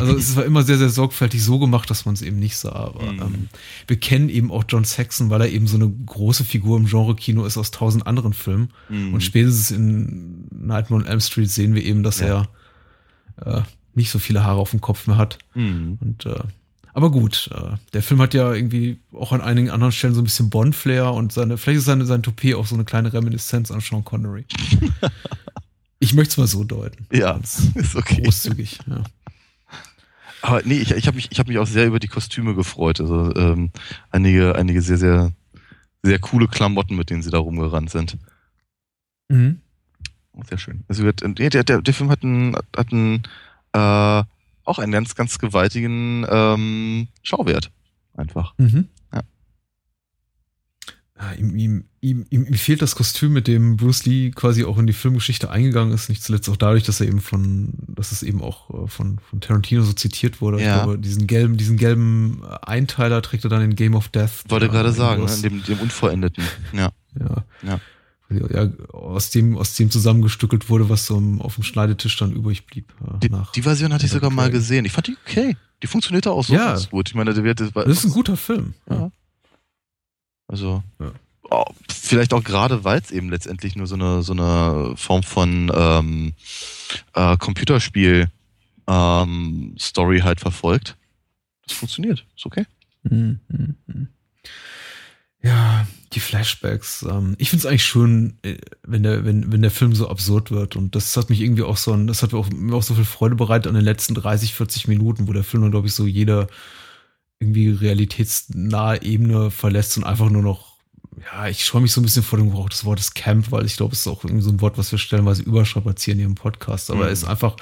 also es war immer sehr, sehr sorgfältig so gemacht, dass man es eben nicht sah. Aber mhm. ähm, wir kennen eben auch John Saxon, weil er eben so eine große Figur im Genre-Kino ist aus tausend anderen Filmen. Mhm. Und spätestens in Nightmare on Elm Street sehen wir eben, dass ja. er äh, nicht so viele Haare auf dem Kopf mehr hat. Mhm. Und äh, aber gut, äh, der Film hat ja irgendwie auch an einigen anderen Stellen so ein bisschen Bond-Flair und seine, vielleicht ist seine, sein Toupet auch so eine kleine Reminiszenz an Sean Connery. ich möchte es mal so deuten. Ja, ist okay. Großzügig, ja. Aber nee, ich, ich habe mich, hab mich auch sehr über die Kostüme gefreut. Also ähm, einige, einige sehr, sehr, sehr coole Klamotten, mit denen sie da rumgerannt sind. Mhm. Sehr schön. Also wird, der, der, der Film hat einen, hat einen äh, auch einen ganz, ganz gewaltigen ähm, Schauwert. Einfach. Mhm. Ja. ja ihm, ihm, ihm, ihm, fehlt das Kostüm, mit dem Bruce Lee quasi auch in die Filmgeschichte eingegangen ist. Nicht zuletzt auch dadurch, dass er eben von, dass es eben auch äh, von, von Tarantino so zitiert wurde. Ja. Ich glaube, diesen gelben, diesen gelben Einteiler trägt er dann in Game of Death. Wollte gerade sagen, ne? dem, dem Unvollendeten. Ja. Ja. ja ja, aus dem, aus dem zusammengestückelt wurde, was so auf dem Schneidetisch dann übrig blieb. Äh, die, die, Version hatte ich sogar mal gesehen. Ich fand die okay. Die funktionierte auch so ja. ganz gut. Ich meine, der, das, ist ein guter Film. Ja. Also, ja. Oh, vielleicht auch gerade, weil es eben letztendlich nur so eine, so eine Form von ähm, äh, Computerspiel ähm, Story halt verfolgt. Das funktioniert. Ist okay. Mhm. Ja, die Flashbacks. Ähm, ich finde es eigentlich schön, äh, wenn der, wenn, wenn der Film so absurd wird. Und das hat mich irgendwie auch so, ein, das hat mir auch, mir auch so viel Freude bereitet an den letzten 30, 40 Minuten, wo der Film dann, glaube ich, so jede irgendwie realitätsnahe Ebene verlässt und einfach nur noch, ja, ich scheue mich so ein bisschen vor dem Gebrauch des Wortes Camp, weil ich glaube, es ist auch irgendwie so ein Wort, was wir stellenweise überstrapazieren hier im Podcast. Aber mhm. er ist einfach,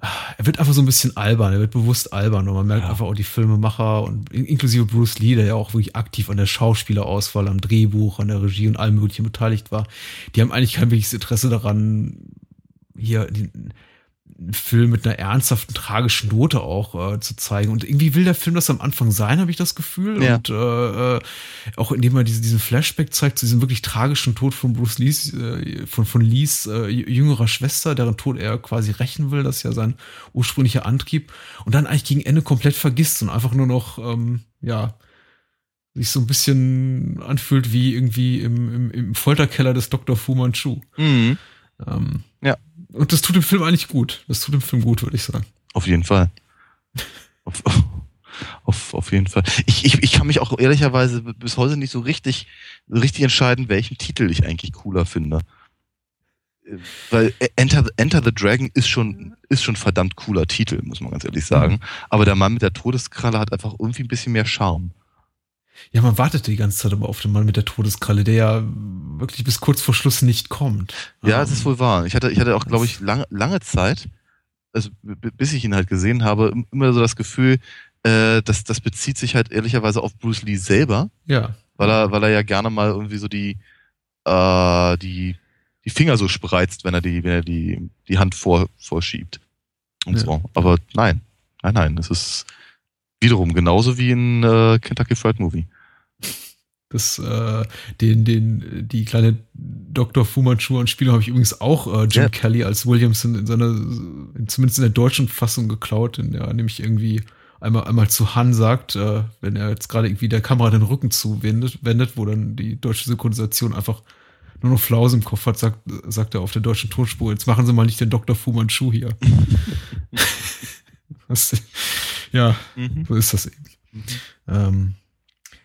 er wird einfach so ein bisschen albern, er wird bewusst albern und man merkt ja. einfach auch die Filmemacher und inklusive Bruce Lee, der ja auch wirklich aktiv an der Schauspielerauswahl, am Drehbuch, an der Regie und allem möglichen beteiligt war, die haben eigentlich kein wirkliches Interesse daran, hier die, Film mit einer ernsthaften, tragischen Note auch äh, zu zeigen. Und irgendwie will der Film das am Anfang sein, habe ich das Gefühl. Ja. Und äh, äh auch indem er diese, diesen Flashback zeigt zu diesem wirklich tragischen Tod von Bruce Lees, äh, von, von Lees äh, jüngerer Schwester, deren Tod er quasi rächen will. Das ist ja sein ursprünglicher Antrieb. Und dann eigentlich gegen Ende komplett vergisst und einfach nur noch, ähm, ja, sich so ein bisschen anfühlt wie irgendwie im, im, im Folterkeller des Dr. Fu Manchu. Mhm. Ähm. Und das tut dem Film eigentlich gut. Das tut dem Film gut, würde ich sagen. Auf jeden Fall. auf, auf, auf jeden Fall. Ich, ich, ich kann mich auch ehrlicherweise bis heute nicht so richtig, richtig entscheiden, welchen Titel ich eigentlich cooler finde. Weil Enter, Enter the Dragon ist schon, ist schon verdammt cooler Titel, muss man ganz ehrlich sagen. Mhm. Aber der Mann mit der Todeskralle hat einfach irgendwie ein bisschen mehr Charme. Ja, man wartet die ganze Zeit aber auf den Mann mit der Todeskralle, der ja wirklich bis kurz vor Schluss nicht kommt. Ja, es ist wohl wahr. Ich hatte, ich hatte auch, glaube ich, lange, lange Zeit, also bis ich ihn halt gesehen habe, immer so das Gefühl, äh, dass das bezieht sich halt ehrlicherweise auf Bruce Lee selber. Ja. Weil er, weil er ja gerne mal irgendwie so die, äh, die, die Finger so spreizt, wenn er die, wenn er die, die Hand vor, vorschiebt. Und ja. so. Aber nein, nein, nein, es ist Wiederum genauso wie in äh, Kentucky Fried Movie. Das, äh, den, den, die kleine Dr. Fu Manchu Anspielung habe ich übrigens auch äh, Jim ja. Kelly als Williamson in seiner, zumindest in der deutschen Fassung geklaut, in der nämlich irgendwie einmal, einmal zu Han sagt, äh, wenn er jetzt gerade irgendwie der Kamera den Rücken zuwendet, wendet, wo dann die deutsche Synchronisation einfach nur noch Flaus im Kopf hat, sagt, sagt er auf der deutschen Tonspur, jetzt machen Sie mal nicht den Dr. Fu Manchu hier. das, ja, mhm. so ist das eben. Mhm. Ähm,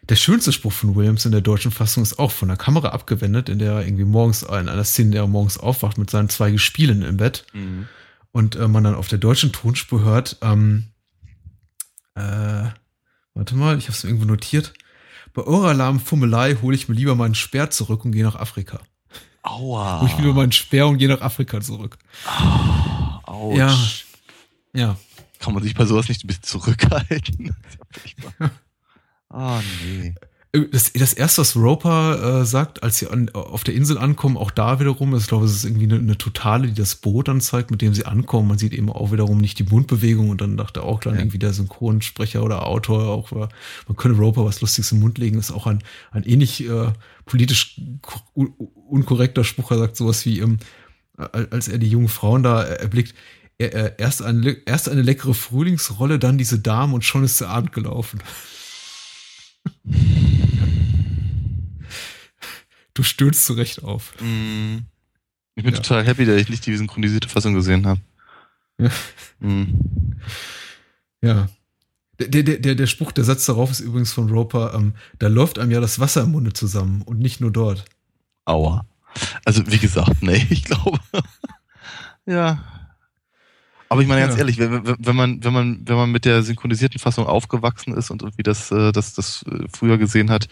der schönste Spruch von Williams in der deutschen Fassung ist auch von der Kamera abgewendet, in der er irgendwie morgens, in einer Szene, in der er morgens aufwacht mit seinen zwei Gespielen im Bett. Mhm. Und äh, man dann auf der deutschen Tonspur hört, ähm, äh, warte mal, ich habe es irgendwo notiert. Bei eurer lahmen Fummelei hole ich mir lieber meinen Speer zurück und gehe nach Afrika. Aua. Hole ich mir lieber meinen Speer und gehe nach Afrika zurück. Oh, ja. Ja kann man sich bei sowas nicht ein bisschen zurückhalten? Ah, oh, nee. Das, das erste, was Roper äh, sagt, als sie an, auf der Insel ankommen, auch da wiederum, ich glaube, es ist irgendwie eine, eine, Totale, die das Boot anzeigt, mit dem sie ankommen. Man sieht eben auch wiederum nicht die Mundbewegung und dann dachte auch dann ja. irgendwie der Synchronsprecher oder Autor auch, man könne Roper was Lustiges im Mund legen, ist auch ein, ein ähnlich äh, politisch unkorrekter Spruch. Er sagt sowas wie, ähm, als er die jungen Frauen da erblickt, erst eine, erst eine leckere Frühlingsrolle, dann diese Dame und schon ist der Abend gelaufen. Du stöhnst zurecht auf. Mm. Ich bin ja. total happy, dass ich nicht die synchronisierte Fassung gesehen habe. Ja. Mm. ja. Der, der, der, der Spruch, der Satz darauf ist übrigens von Roper, ähm, da läuft einem ja das Wasser im Munde zusammen und nicht nur dort. Aua. Also wie gesagt, nee, ich glaube. ja, aber ich meine ganz ja. ehrlich, wenn, man, wenn, man, wenn man mit der synchronisierten Fassung aufgewachsen ist und irgendwie das, äh, das, das äh, früher gesehen hat,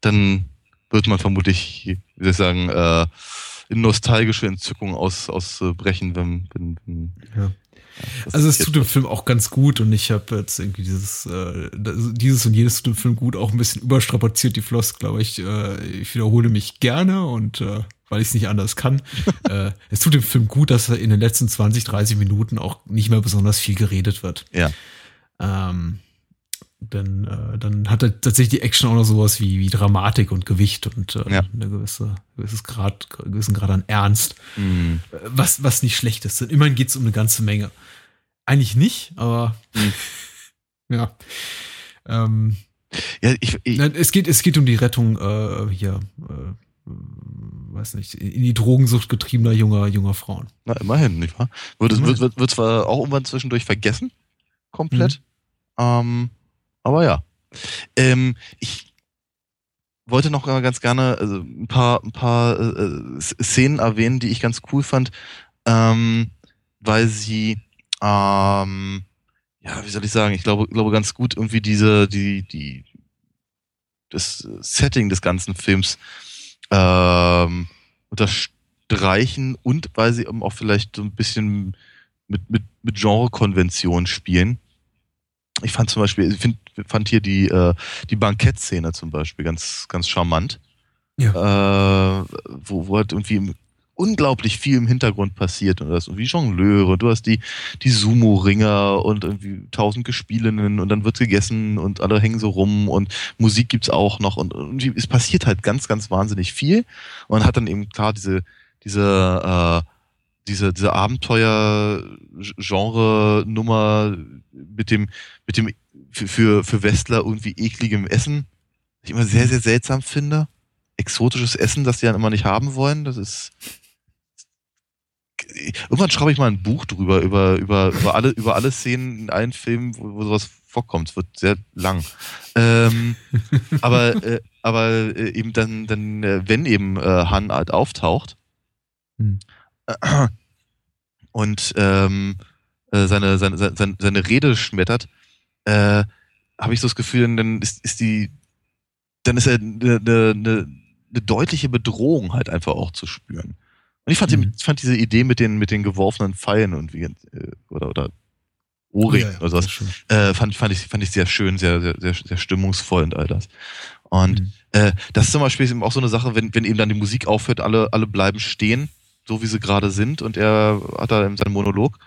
dann wird man vermutlich, wie soll ich sagen, äh, in nostalgische Entzückung aus, ausbrechen, wenn, wenn, wenn ja. Also es tut dem Film auch ganz gut und ich habe jetzt irgendwie dieses, äh, dieses und jenes tut dem Film gut auch ein bisschen überstrapaziert, die Floss, glaube ich. Äh, ich wiederhole mich gerne und äh, weil ich es nicht anders kann. äh, es tut dem Film gut, dass er in den letzten 20, 30 Minuten auch nicht mehr besonders viel geredet wird. Ja. Ähm, denn äh, dann hat er tatsächlich die Action auch noch sowas wie, wie Dramatik und Gewicht und äh, ja. eine gewisse, gewisses Grad, gewissen Grad an Ernst. Mhm. Was, was nicht schlecht ist. Denn immerhin geht es um eine ganze Menge. Eigentlich nicht, aber mhm. ja. Ähm, ja, ich, ich, es geht, es geht um die Rettung äh, hier. Äh, weiß nicht, in die Drogensucht getriebener junger, junger Frauen. Na, immerhin, nicht wahr? Wird, immerhin. wird, wird, wird zwar auch irgendwann zwischendurch vergessen, komplett. Mhm. Ähm, aber ja. Ähm, ich wollte noch ganz gerne also ein paar, ein paar äh, äh, Szenen erwähnen, die ich ganz cool fand, ähm, weil sie ähm, ja, wie soll ich sagen, ich glaube, glaube ganz gut irgendwie diese, die, die, das Setting des ganzen Films ähm, unterstreichen und weil sie eben auch vielleicht so ein bisschen mit, mit, mit Genre-Konventionen spielen. Ich fand zum Beispiel, ich find, fand hier die, äh, die Bankettszene zum Beispiel ganz, ganz charmant. Ja. Äh, wo, wo halt irgendwie unglaublich viel im Hintergrund passiert. Und du hast irgendwie Jongleure, du hast die, die Sumo-Ringer und irgendwie tausend Gespielinnen und dann wird gegessen und alle hängen so rum und Musik gibt's auch noch und, und es passiert halt ganz, ganz wahnsinnig viel. Und hat dann eben klar diese, diese, äh, diese, diese Abenteuer-Genre-Nummer mit dem, mit dem für, für Westler irgendwie ekligem Essen, was ich immer sehr, sehr seltsam finde. Exotisches Essen, das die dann immer nicht haben wollen. Das ist. Irgendwann schreibe ich mal ein Buch drüber, über, über, über, alle, über alle Szenen in allen Filmen, wo, wo sowas vorkommt. Es wird sehr lang. Ähm, aber äh, aber äh, eben dann, dann äh, wenn eben äh, Han halt auftaucht hm. und ähm, äh, seine, seine, seine, seine Rede schmettert, äh, habe ich so das Gefühl, dann ist, ist die, dann ist er eine, eine, eine, eine deutliche Bedrohung halt einfach auch zu spüren. Und ich fand, mhm. die, fand diese Idee mit den, mit den geworfenen Pfeilen und wie, äh, oder, oder Ohrringen oh, ja, ja, oder sowas, äh, fand, fand, ich, fand ich sehr schön, sehr, sehr, sehr, sehr stimmungsvoll und all das. Und mhm. äh, das ist zum Beispiel eben auch so eine Sache, wenn, wenn eben dann die Musik aufhört, alle, alle bleiben stehen, so wie sie gerade sind und er hat da seinen Monolog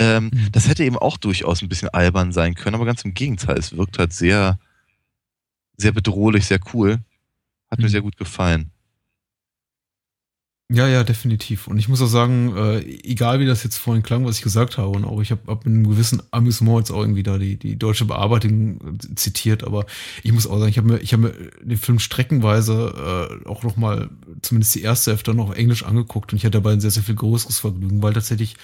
ähm, mhm. Das hätte eben auch durchaus ein bisschen albern sein können, aber ganz im Gegenteil. Es wirkt halt sehr, sehr bedrohlich, sehr cool. Hat mhm. mir sehr gut gefallen. Ja, ja, definitiv. Und ich muss auch sagen, äh, egal wie das jetzt vorhin klang, was ich gesagt habe, und auch ich habe hab mit einem gewissen Amüsement jetzt auch irgendwie da die, die deutsche Bearbeitung äh, zitiert, aber ich muss auch sagen, ich habe mir, ich habe mir den Film streckenweise äh, auch nochmal, zumindest die erste Hälfte noch auf Englisch angeguckt und ich hatte dabei ein sehr, sehr viel größeres Vergnügen, weil tatsächlich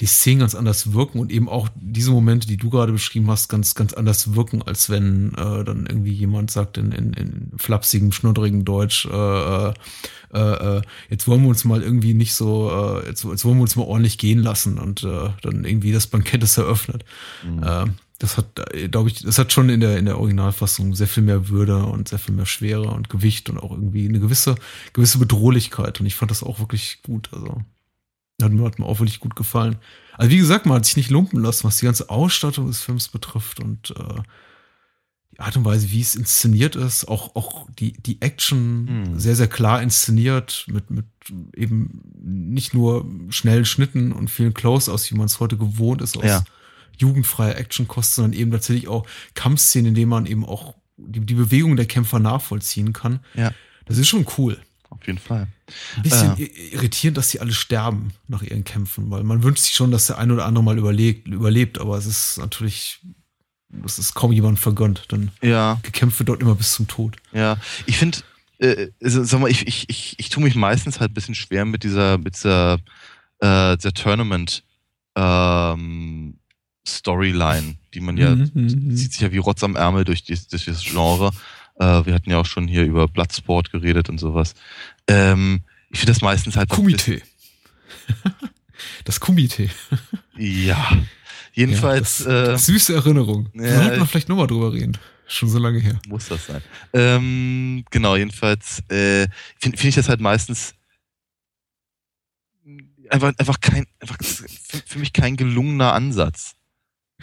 die Szenen ganz anders wirken und eben auch diese Momente, die du gerade beschrieben hast, ganz, ganz anders wirken, als wenn äh, dann irgendwie jemand sagt in, in, in flapsigem, schnuddrigen Deutsch, äh, äh, äh, jetzt wollen wir uns mal irgendwie nicht so, äh, jetzt, jetzt wollen wir uns mal ordentlich gehen lassen und äh, dann irgendwie das Bankett ist eröffnet. Mhm. Äh, das hat, glaube ich, das hat schon in der, in der Originalfassung sehr viel mehr Würde und sehr viel mehr Schwere und Gewicht und auch irgendwie eine gewisse, gewisse Bedrohlichkeit. Und ich fand das auch wirklich gut. Also, hat mir, hat mir auch wirklich gut gefallen. Also wie gesagt, man hat sich nicht lumpen lassen, was die ganze Ausstattung des Films betrifft und äh, die Art und Weise, wie es inszeniert ist, auch, auch die, die Action hm. sehr, sehr klar inszeniert, mit, mit eben nicht nur schnellen Schnitten und vielen Close aus, wie man es heute gewohnt ist, aus ja. jugendfreier Actionkost, sondern eben tatsächlich auch Kampfszenen, in denen man eben auch die, die Bewegung der Kämpfer nachvollziehen kann. Ja. Das ist schon cool. Auf jeden Fall. Ein bisschen äh. irritierend, dass sie alle sterben nach ihren Kämpfen, weil man wünscht sich schon, dass der ein oder andere mal überlebt, überlebt aber es ist natürlich, das ist kaum jemand vergönnt. Dann ja. gekämpft wird dort immer bis zum Tod. Ja, ich finde, äh, also, sag mal, ich, ich, ich, ich tue mich meistens halt ein bisschen schwer mit dieser, mit dieser, äh, der Tournament ähm, Storyline, die man ja, mhm, mhm, mhm. zieht sich ja wie Rotz am Ärmel durch, die, durch das Genre. Äh, wir hatten ja auch schon hier über Bloodsport geredet und sowas. Ähm, ich finde das meistens halt. Komitee. das Komitee. ja. Jedenfalls. Ja, das, äh, süße Erinnerung. Ja, da sollten wir vielleicht nochmal drüber reden. Schon so lange her. Muss das sein. Ähm, genau, jedenfalls äh, finde find ich das halt meistens einfach, einfach kein, einfach für, für mich kein gelungener Ansatz.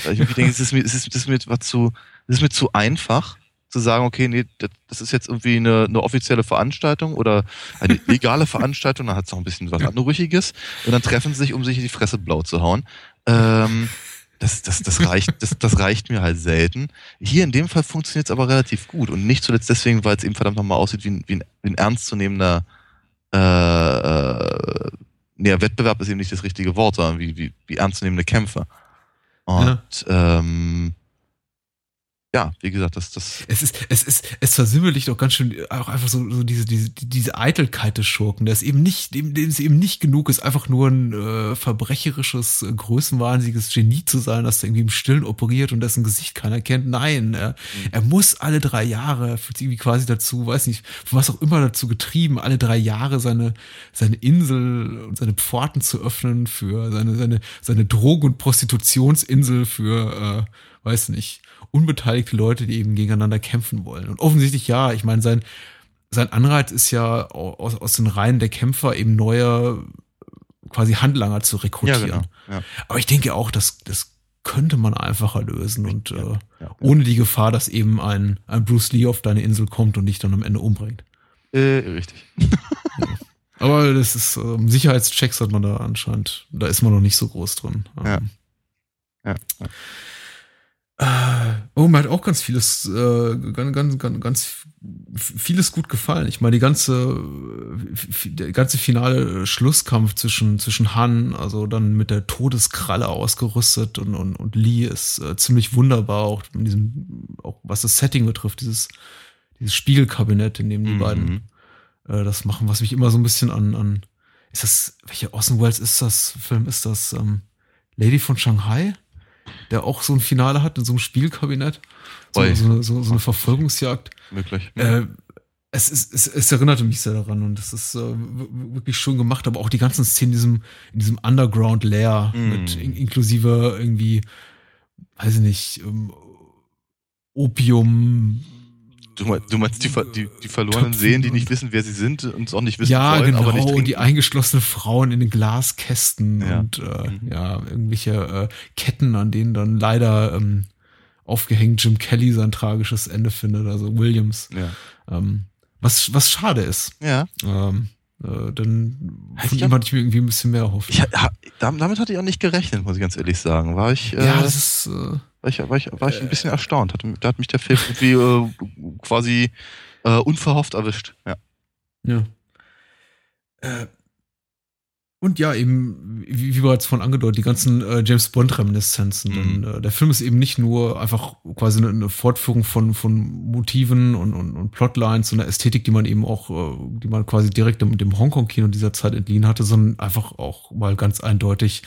Weil ich irgendwie denke, es ist mir, es ist, es ist mir, zu, es ist mir zu einfach zu sagen, okay, nee, das ist jetzt irgendwie eine, eine offizielle Veranstaltung oder eine legale Veranstaltung, dann hat es noch ein bisschen was Anrüchiges und dann treffen sie sich, um sich in die Fresse blau zu hauen. Ähm, das, das, das, reicht, das, das reicht mir halt selten. Hier in dem Fall funktioniert es aber relativ gut und nicht zuletzt deswegen, weil es eben verdammt nochmal aussieht wie ein, wie ein, wie ein ernstzunehmender äh, äh, nee, Wettbewerb ist eben nicht das richtige Wort, sondern wie, wie, wie ernstzunehmende Kämpfe. Und ja. ähm, ja, wie gesagt, das, das. Es ist, es ist, es versimmelt doch ganz schön auch einfach so, so diese, diese, diese Eitelkeit des Schurken, ist eben nicht, dem, dem es eben nicht genug ist, einfach nur ein äh, verbrecherisches, äh, größenwahnsinniges Genie zu sein, das irgendwie im Stillen operiert und dessen Gesicht keiner kennt. Nein, er, mhm. er muss alle drei Jahre, fühlt sich irgendwie quasi dazu, weiß nicht, von was auch immer dazu getrieben, alle drei Jahre seine, seine Insel und seine Pforten zu öffnen für seine, seine, seine Drogen- und Prostitutionsinsel für, äh, weiß nicht, unbeteiligte Leute, die eben gegeneinander kämpfen wollen. Und offensichtlich ja, ich meine, sein, sein Anreiz ist ja aus, aus den Reihen der Kämpfer eben neue quasi Handlanger zu rekrutieren. Ja, genau. ja. Aber ich denke auch, dass das könnte man einfacher lösen und ja, äh, ja, ohne die Gefahr, dass eben ein, ein Bruce Lee auf deine Insel kommt und dich dann am Ende umbringt. Äh, richtig. Aber das ist, ähm, Sicherheitschecks hat man da anscheinend, da ist man noch nicht so groß drin. Ja. Ähm, Ja. Äh, oh, mir hat auch ganz vieles, äh, ganz, ganz, ganz, ganz vieles gut gefallen. Ich meine, die ganze, f- der ganze finale Schlusskampf zwischen, zwischen Han, also dann mit der Todeskralle ausgerüstet und, und, und Lee ist äh, ziemlich wunderbar, auch in diesem, auch was das Setting betrifft, dieses, dieses Spiegelkabinett, in dem die Mhm. beiden äh, das machen, was mich immer so ein bisschen an, an, ist das, welche Orson Welles ist das, Film ist das, ähm, Lady von Shanghai? Der auch so ein Finale hat in so einem Spielkabinett. So, so, eine, so, so eine Verfolgungsjagd. Möglich. Äh, es, ist, es, es erinnerte mich sehr daran und es ist äh, wirklich schön gemacht, aber auch die ganzen Szenen in diesem, in diesem Underground-Layer Mm. mit in, inklusive irgendwie, weiß ich nicht, ähm, Opium. Du, du meinst die, die, die verlorenen Seelen, die nicht wissen, wer sie sind und es auch nicht wissen Ja, wollen, genau, aber nicht und trinken. die eingeschlossenen Frauen in den Glaskästen Ja. und äh, Mhm. ja, irgendwelche äh, Ketten, an denen dann leider ähm, aufgehängt Jim Kelly sein tragisches Ende findet, also Williams. ja. Ähm, was, was schade ist. ja. Ähm, äh, dann Hätte von ich ihm hatte ich mir irgendwie ein bisschen mehr erhofft. Ich, damit hatte ich auch nicht gerechnet, muss ich ganz ehrlich sagen. War ich, äh, ja, das ist äh, war ich, war ich, war ich ein bisschen erstaunt. Hatte, da hat mich der Film irgendwie äh, quasi äh, unverhofft erwischt. Ja. Ja. Äh, und ja, eben, wie, wie bereits von angedeutet, die ganzen äh, James Bond-Reminiszenzen. Mhm. Äh, der Film ist eben nicht nur einfach quasi eine, eine Fortführung von, von Motiven und, und, und Plotlines und einer Ästhetik, die man eben auch, äh, die man quasi direkt dem, dem Hongkong-Kino dieser Zeit entliehen hatte, sondern einfach auch mal ganz eindeutig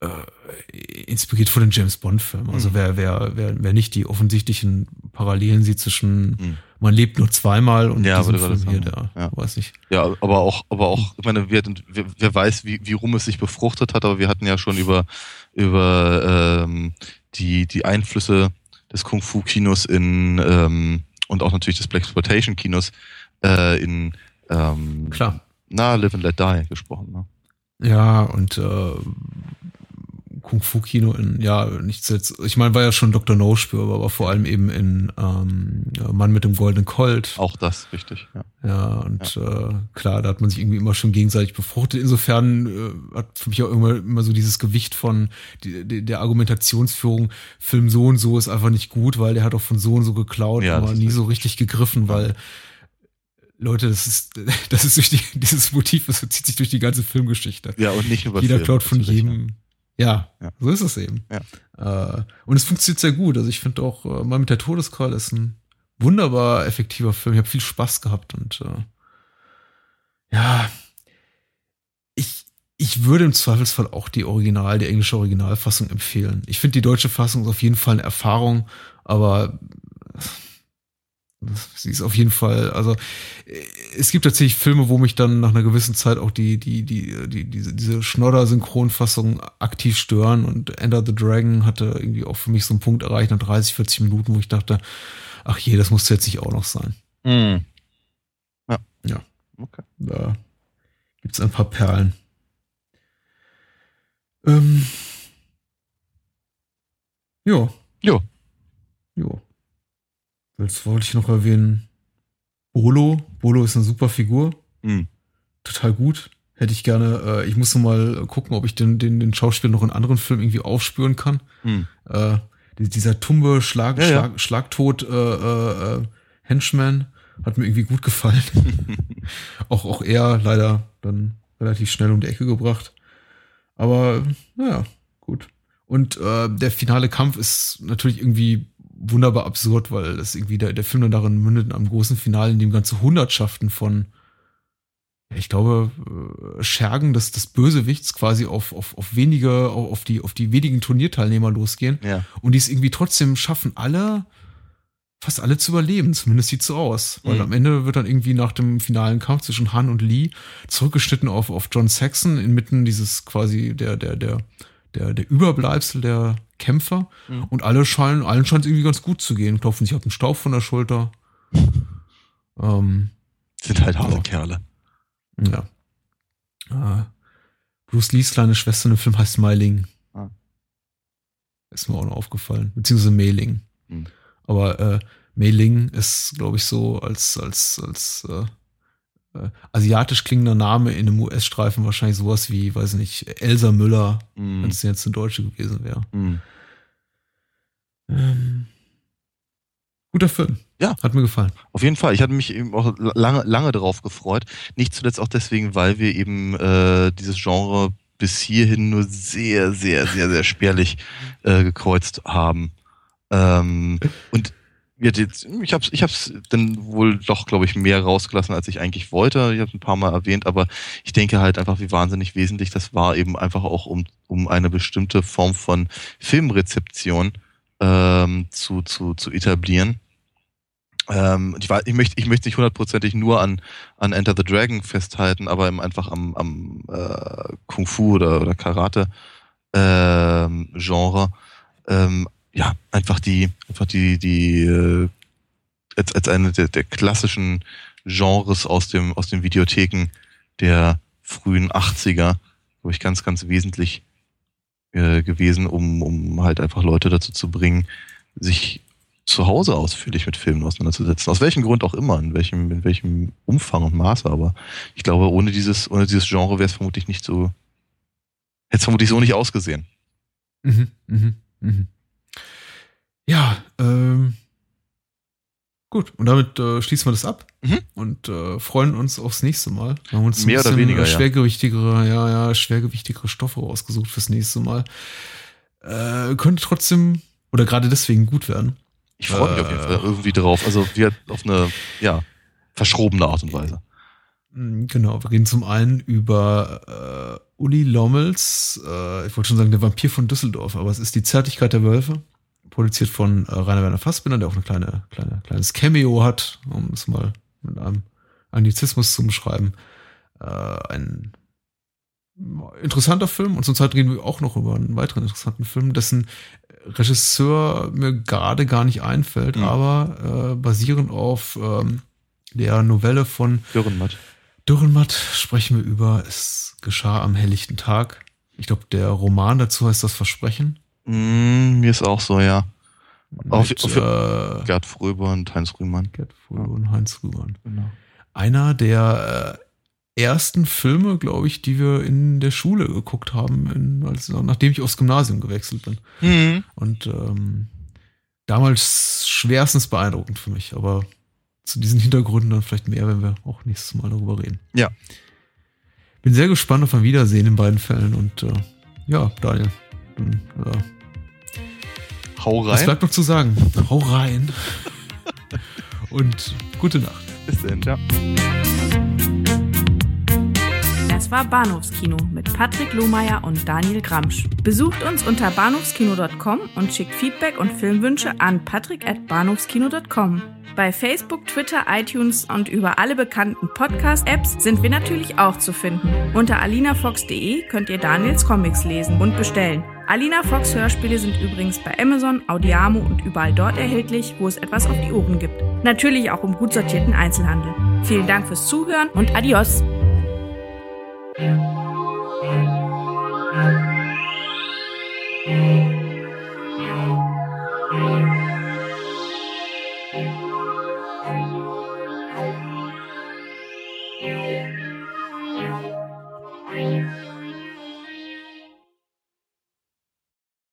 äh, inspiriert von den James Bond-Filmen. Also Mhm. wer, wer, wer, wer nicht die offensichtlichen Parallelen sieht zwischen Mhm. Man lebt nur zweimal und Ja, diesem Film hier, der, ja. weiß nicht. Ja, aber auch, aber auch, ich meine, wer, wer, wer weiß, wie, wie rum es sich befruchtet hat, aber wir hatten ja schon über, über ähm, die, die Einflüsse des Kung-Fu-Kinos in ähm, und auch natürlich des Black Exploitation-Kinos äh, in ähm, Klar. na, Live and Let Die gesprochen. Ne? Ja, und äh, Kung-Fu-Kino in, ja, nichts jetzt, ich meine, war ja schon Dr. No spürbar, aber vor allem eben in ähm, Mann mit dem goldenen Colt. Auch das, richtig. Ja. Ja, und Äh, klar, da hat man sich irgendwie immer schon gegenseitig befruchtet. Insofern äh, hat für mich auch immer, immer so dieses Gewicht von die, die, der Argumentationsführung, Film so und so ist einfach nicht gut, weil der hat auch von so und so geklaut, Ja, aber nie so richtig gegriffen, weil Leute, das ist, das ist durch die, dieses Motiv, das zieht sich durch die ganze Filmgeschichte. ja, und nicht bei Jeder klaut von jedem. Ja, Ja. so ist es eben. Ja. Äh, und es funktioniert sehr gut. Also ich finde auch, äh, mal mit der Todeskralle ist ein wunderbar effektiver Film. Ich habe viel Spaß gehabt und äh, ja, ich, ich würde im Zweifelsfall auch die Original, die englische Originalfassung empfehlen. Ich finde die deutsche Fassung ist auf jeden Fall eine Erfahrung, aber sie ist auf jeden Fall, also äh, es gibt tatsächlich Filme, wo mich dann nach einer gewissen Zeit auch die, die, die, die, diese, diese Schnodder-Synchronfassung aktiv stören und Ender the Dragon hatte irgendwie auch für mich so einen Punkt erreicht nach 30, 40 Minuten, wo ich dachte, ach je, das muss jetzt nicht auch noch sein. Mhm. Ja. Ja. Okay. Da gibt's ein paar Perlen. Ähm. Jo. Jo. Jo. Jetzt wollte ich noch erwähnen. Bolo. Bolo ist eine super Figur. Mhm. Total gut. Hätte ich gerne, äh, ich muss noch mal gucken, ob ich den, den, den Schauspieler noch in anderen Filmen irgendwie aufspüren kann. Mhm. Äh, die- dieser tumbe Schlag, Ja, ja. Schlag, Schlagtod äh, äh, äh, Henchman hat mir irgendwie gut gefallen. auch, auch er leider dann relativ schnell um die Ecke gebracht. Aber naja, gut. Und äh, der finale Kampf ist natürlich irgendwie wunderbar absurd, weil das irgendwie der, der Film dann darin mündet einem großen Finale, in dem ganze Hundertschaften von, ich glaube, äh, Schergen des, des Bösewichts quasi auf, auf, auf wenige, auf die, auf die wenigen Turnierteilnehmer losgehen Ja. und die es irgendwie trotzdem schaffen, alle, fast alle zu überleben. Zumindest sieht so aus. Weil Mhm. am Ende wird dann irgendwie nach dem finalen Kampf zwischen Han und Lee zurückgeschnitten auf, auf John Saxon inmitten dieses quasi der, der, der, der, der Überbleibsel der Kämpfer. Mhm. Und alle scheinen, allen scheint es irgendwie ganz gut zu gehen. Klopfen sich auf den Staub von der Schulter. ähm, Sind halt harte Ja. Kerle. ja. Äh, Bruce Lees kleine Schwester im Film heißt Meiling. Ah. Ist mir auch noch aufgefallen. Beziehungsweise Meiling. Hm. Aber äh, Meiling ist, glaube ich, so als, als, als äh, äh, asiatisch klingender Name in einem US-Streifen wahrscheinlich sowas wie, weiß nicht, Elsa Müller, mm. wenn es jetzt eine Deutsche gewesen wäre. Mm. Ähm, guter Film. Ja. Hat mir gefallen. Auf jeden Fall. Ich hatte mich eben auch lange, lange darauf gefreut. Nicht zuletzt auch deswegen, weil wir eben äh, dieses Genre bis hierhin nur sehr, sehr, sehr, sehr spärlich äh, gekreuzt haben. Ähm, und jetzt, ich habe ich hab's dann wohl doch, glaube ich, mehr rausgelassen, als ich eigentlich wollte. Ich habe es ein paar Mal erwähnt, aber ich denke halt einfach, wie wahnsinnig wesentlich das war, eben einfach auch um, um eine bestimmte Form von Filmrezeption ähm, zu, zu, zu etablieren. Ähm, ich, ich, möchte, ich möchte nicht hundertprozentig nur an, an Enter the Dragon festhalten, aber eben einfach am, am äh, Kung Fu oder, oder Karate ähm, Genre. Ähm, ja, einfach die, einfach die, die, äh, als, als eine der, der klassischen Genres aus dem, aus den Videotheken der frühen 80er, glaube ich, ganz, ganz wesentlich äh, gewesen, um, um halt einfach Leute dazu zu bringen, sich zu Hause ausführlich mit Filmen auseinanderzusetzen. Aus welchem Grund auch immer, in welchem, in welchem Umfang und Maße, aber ich glaube, ohne dieses, ohne dieses Genre wäre es vermutlich nicht so, hätte es vermutlich so nicht ausgesehen. Mhm, mhm, mhm. Ja, ähm, gut. Und damit äh, schließen wir das ab mhm. und äh, freuen uns aufs nächste Mal. Wir haben uns Mehr oder weniger schwergewichtigere, ja. ja, ja, schwergewichtigere Stoffe ausgesucht fürs nächste Mal. Äh, könnte trotzdem oder gerade deswegen gut werden. Ich freue mich auf jeden Fall äh. irgendwie drauf. Also wir auf eine, ja, verschrobene Art und Weise. Mm, genau, wir reden zum einen über äh, Uli Lommels, äh, ich wollte schon sagen, der Vampir von Düsseldorf, aber es ist die Zärtlichkeit der Wölfe produziert von äh, Rainer Werner Fassbinder, der auch eine kleine, kleine, kleines Cameo hat, um es mal mit einem Anglizismus zu beschreiben. Äh, ein interessanter Film und zur Zeit reden wir auch noch über einen weiteren interessanten Film, dessen Regisseur mir gerade gar nicht einfällt, mhm. aber äh, basierend auf ähm, der Novelle von Dürrenmatt. Dürrenmatt sprechen wir über Es geschah am helllichten Tag. Ich glaube, der Roman dazu heißt das Versprechen. Mm, mir ist auch so, ja. Mit, auf, auf, äh, Gerd Fröber und Heinz Rühmann. Gerd Fröber und Heinz Rühmann. Genau. Einer der äh, ersten Filme, glaube ich, die wir in der Schule geguckt haben, in, also nachdem ich aufs Gymnasium gewechselt bin. Mhm. Und ähm, damals schwerstens beeindruckend für mich, aber zu diesen Hintergründen dann vielleicht mehr, wenn wir auch nächstes Mal darüber reden. Ja. Bin sehr gespannt auf ein Wiedersehen in beiden Fällen und äh, ja, Daniel, dann äh, Hau rein. Was bleibt noch zu sagen? Hau rein. Und gute Nacht. Bis dann, ja. Das war Bahnhofskino mit Patrick Lohmeier und Daniel Gramsch. Besucht uns unter bahnhofskino.com und schickt Feedback und Filmwünsche an patrick@bahnhofskino.com. Bei Facebook, Twitter, iTunes und über alle bekannten Podcast-Apps sind wir natürlich auch zu finden. Unter alinafox.de könnt ihr Daniels Comics lesen und bestellen. Alina Fox Hörspiele sind übrigens bei Amazon, Audiamo und überall dort erhältlich, wo es etwas auf die Ohren gibt. Natürlich auch im gut sortierten Einzelhandel. Vielen Dank fürs Zuhören und adios! Thank